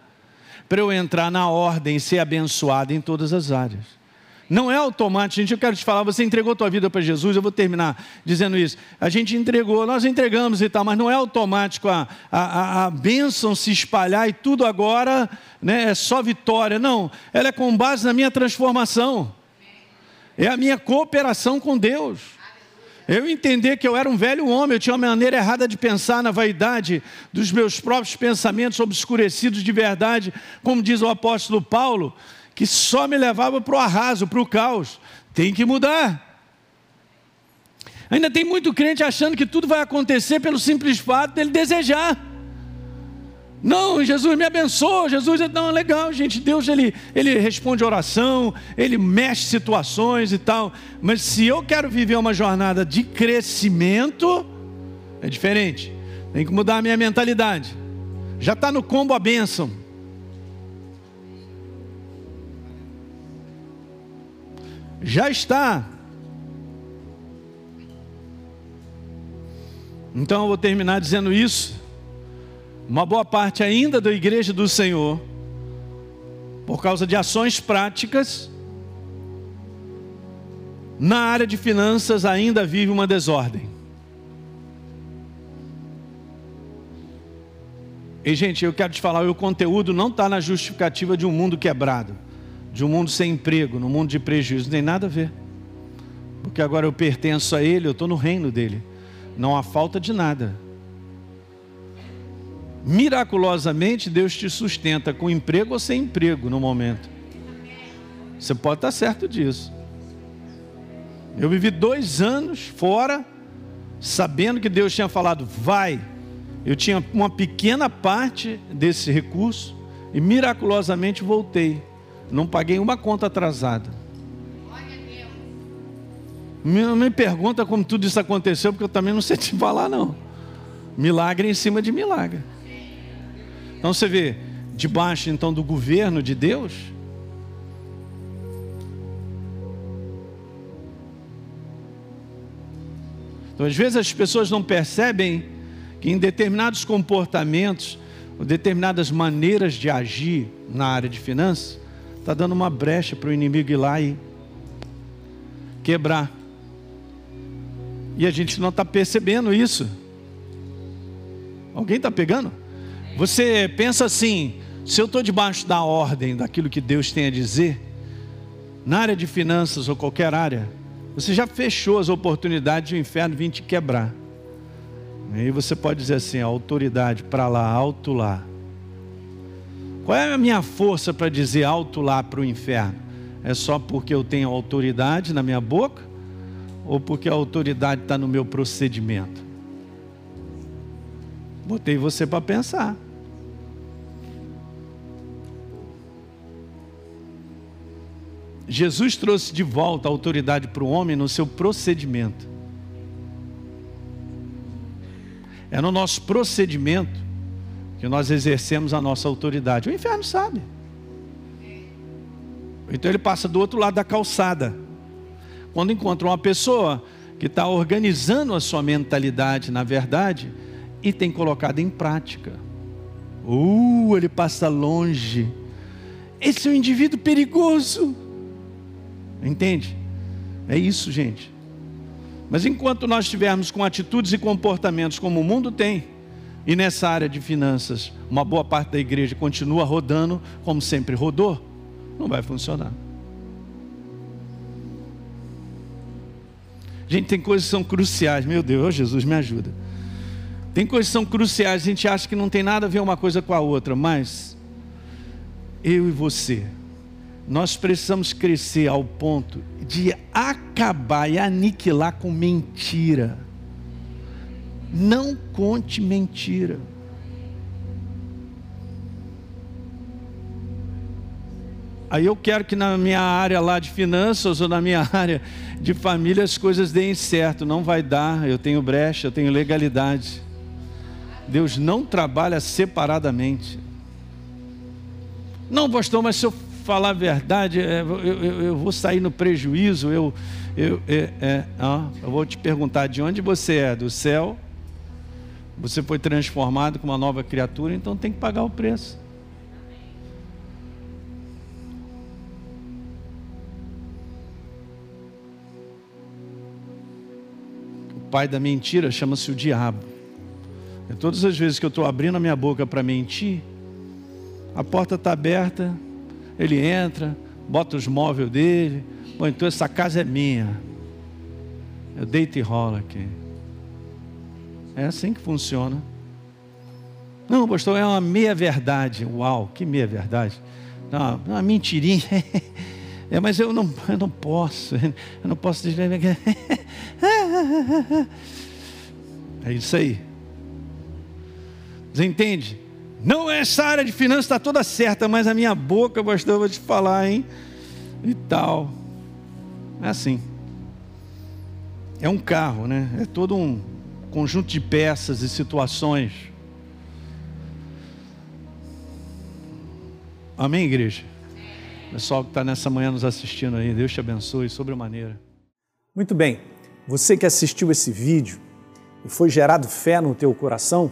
para eu entrar na ordem e ser abençoado em todas as áreas. Não é automático, gente. Eu quero te falar, você entregou a tua vida para Jesus, eu vou terminar dizendo isso. A gente entregou, nós entregamos e tal, mas não é automático a, a, a bênção se espalhar e tudo agora né, é só vitória. Não, ela é com base na minha transformação é a minha cooperação com Deus. Eu entender que eu era um velho homem, eu tinha uma maneira errada de pensar na vaidade dos meus próprios pensamentos obscurecidos de verdade, como diz o apóstolo Paulo, que só me levava para o arraso, para o caos. Tem que mudar. Ainda tem muito crente achando que tudo vai acontecer pelo simples fato dele desejar. Não, Jesus me abençoa, Jesus é não, legal, gente. Deus ele, ele responde oração, ele mexe situações e tal. Mas se eu quero viver uma jornada de crescimento, é diferente. Tem que mudar a minha mentalidade. Já está no combo a bênção. Já está. Então eu vou terminar dizendo isso uma boa parte ainda da igreja do Senhor, por causa de ações práticas, na área de finanças ainda vive uma desordem. E, gente, eu quero te falar: o conteúdo não está na justificativa de um mundo quebrado, de um mundo sem emprego, no mundo de prejuízo, não tem nada a ver. Porque agora eu pertenço a Ele, eu estou no reino dele. Não há falta de nada miraculosamente Deus te sustenta com emprego ou sem emprego no momento. Você pode estar certo disso. Eu vivi dois anos fora, sabendo que Deus tinha falado, vai. Eu tinha uma pequena parte desse recurso e miraculosamente voltei. Não paguei uma conta atrasada. Não me pergunta como tudo isso aconteceu, porque eu também não sei te falar, não. Milagre em cima de milagre. Então você vê, debaixo então do governo de Deus, Então, às vezes as pessoas não percebem que em determinados comportamentos, ou determinadas maneiras de agir na área de finanças, está dando uma brecha para o inimigo ir lá e quebrar. E a gente não está percebendo isso. Alguém está pegando? Você pensa assim: se eu estou debaixo da ordem daquilo que Deus tem a dizer, na área de finanças ou qualquer área, você já fechou as oportunidades de o inferno vir te quebrar. E aí você pode dizer assim: autoridade para lá, alto lá. Qual é a minha força para dizer alto lá para o inferno? É só porque eu tenho autoridade na minha boca? Ou porque a autoridade está no meu procedimento? Botei você para pensar. Jesus trouxe de volta a autoridade para o homem no seu procedimento. É no nosso procedimento que nós exercemos a nossa autoridade. O inferno sabe. Então ele passa do outro lado da calçada. Quando encontra uma pessoa que está organizando a sua mentalidade, na verdade, e tem colocado em prática. Uh, ele passa longe. Esse é um indivíduo perigoso. Entende? É isso, gente. Mas enquanto nós estivermos com atitudes e comportamentos como o mundo tem, e nessa área de finanças, uma boa parte da igreja continua rodando como sempre rodou, não vai funcionar. Gente, tem coisas que são cruciais. Meu Deus, oh, Jesus, me ajuda. Tem coisas que são cruciais, a gente acha que não tem nada a ver uma coisa com a outra, mas eu e você, nós precisamos crescer ao ponto de acabar e aniquilar com mentira. Não conte mentira. Aí eu quero que na minha área lá de finanças ou na minha área de família as coisas deem certo. Não vai dar, eu tenho brecha, eu tenho legalidade. Deus não trabalha separadamente. Não, pastor, mas se eu falar a verdade, é, eu, eu, eu vou sair no prejuízo. Eu, eu, é, é, eu vou te perguntar de onde você é? Do céu? Você foi transformado com uma nova criatura, então tem que pagar o preço. O pai da mentira chama-se o diabo. E todas as vezes que eu estou abrindo a minha boca para mentir, a porta está aberta, ele entra, bota os móveis dele, bom, então essa casa é minha. Eu deito e rolo aqui. É assim que funciona. Não, pastor, é uma meia-verdade. Uau, que meia-verdade. Não, uma mentirinha. É, mas eu não, eu não posso. Eu não posso dizer. É isso aí. Você entende? Não, essa área de finanças está toda certa, mas a minha boca, pastor, eu vou te falar, hein? E tal. É assim. É um carro, né? É todo um conjunto de peças e situações. Amém, igreja? Pessoal que está nessa manhã nos assistindo aí, Deus te abençoe sobremaneira. Muito bem. Você que assistiu esse vídeo e foi gerado fé no teu coração,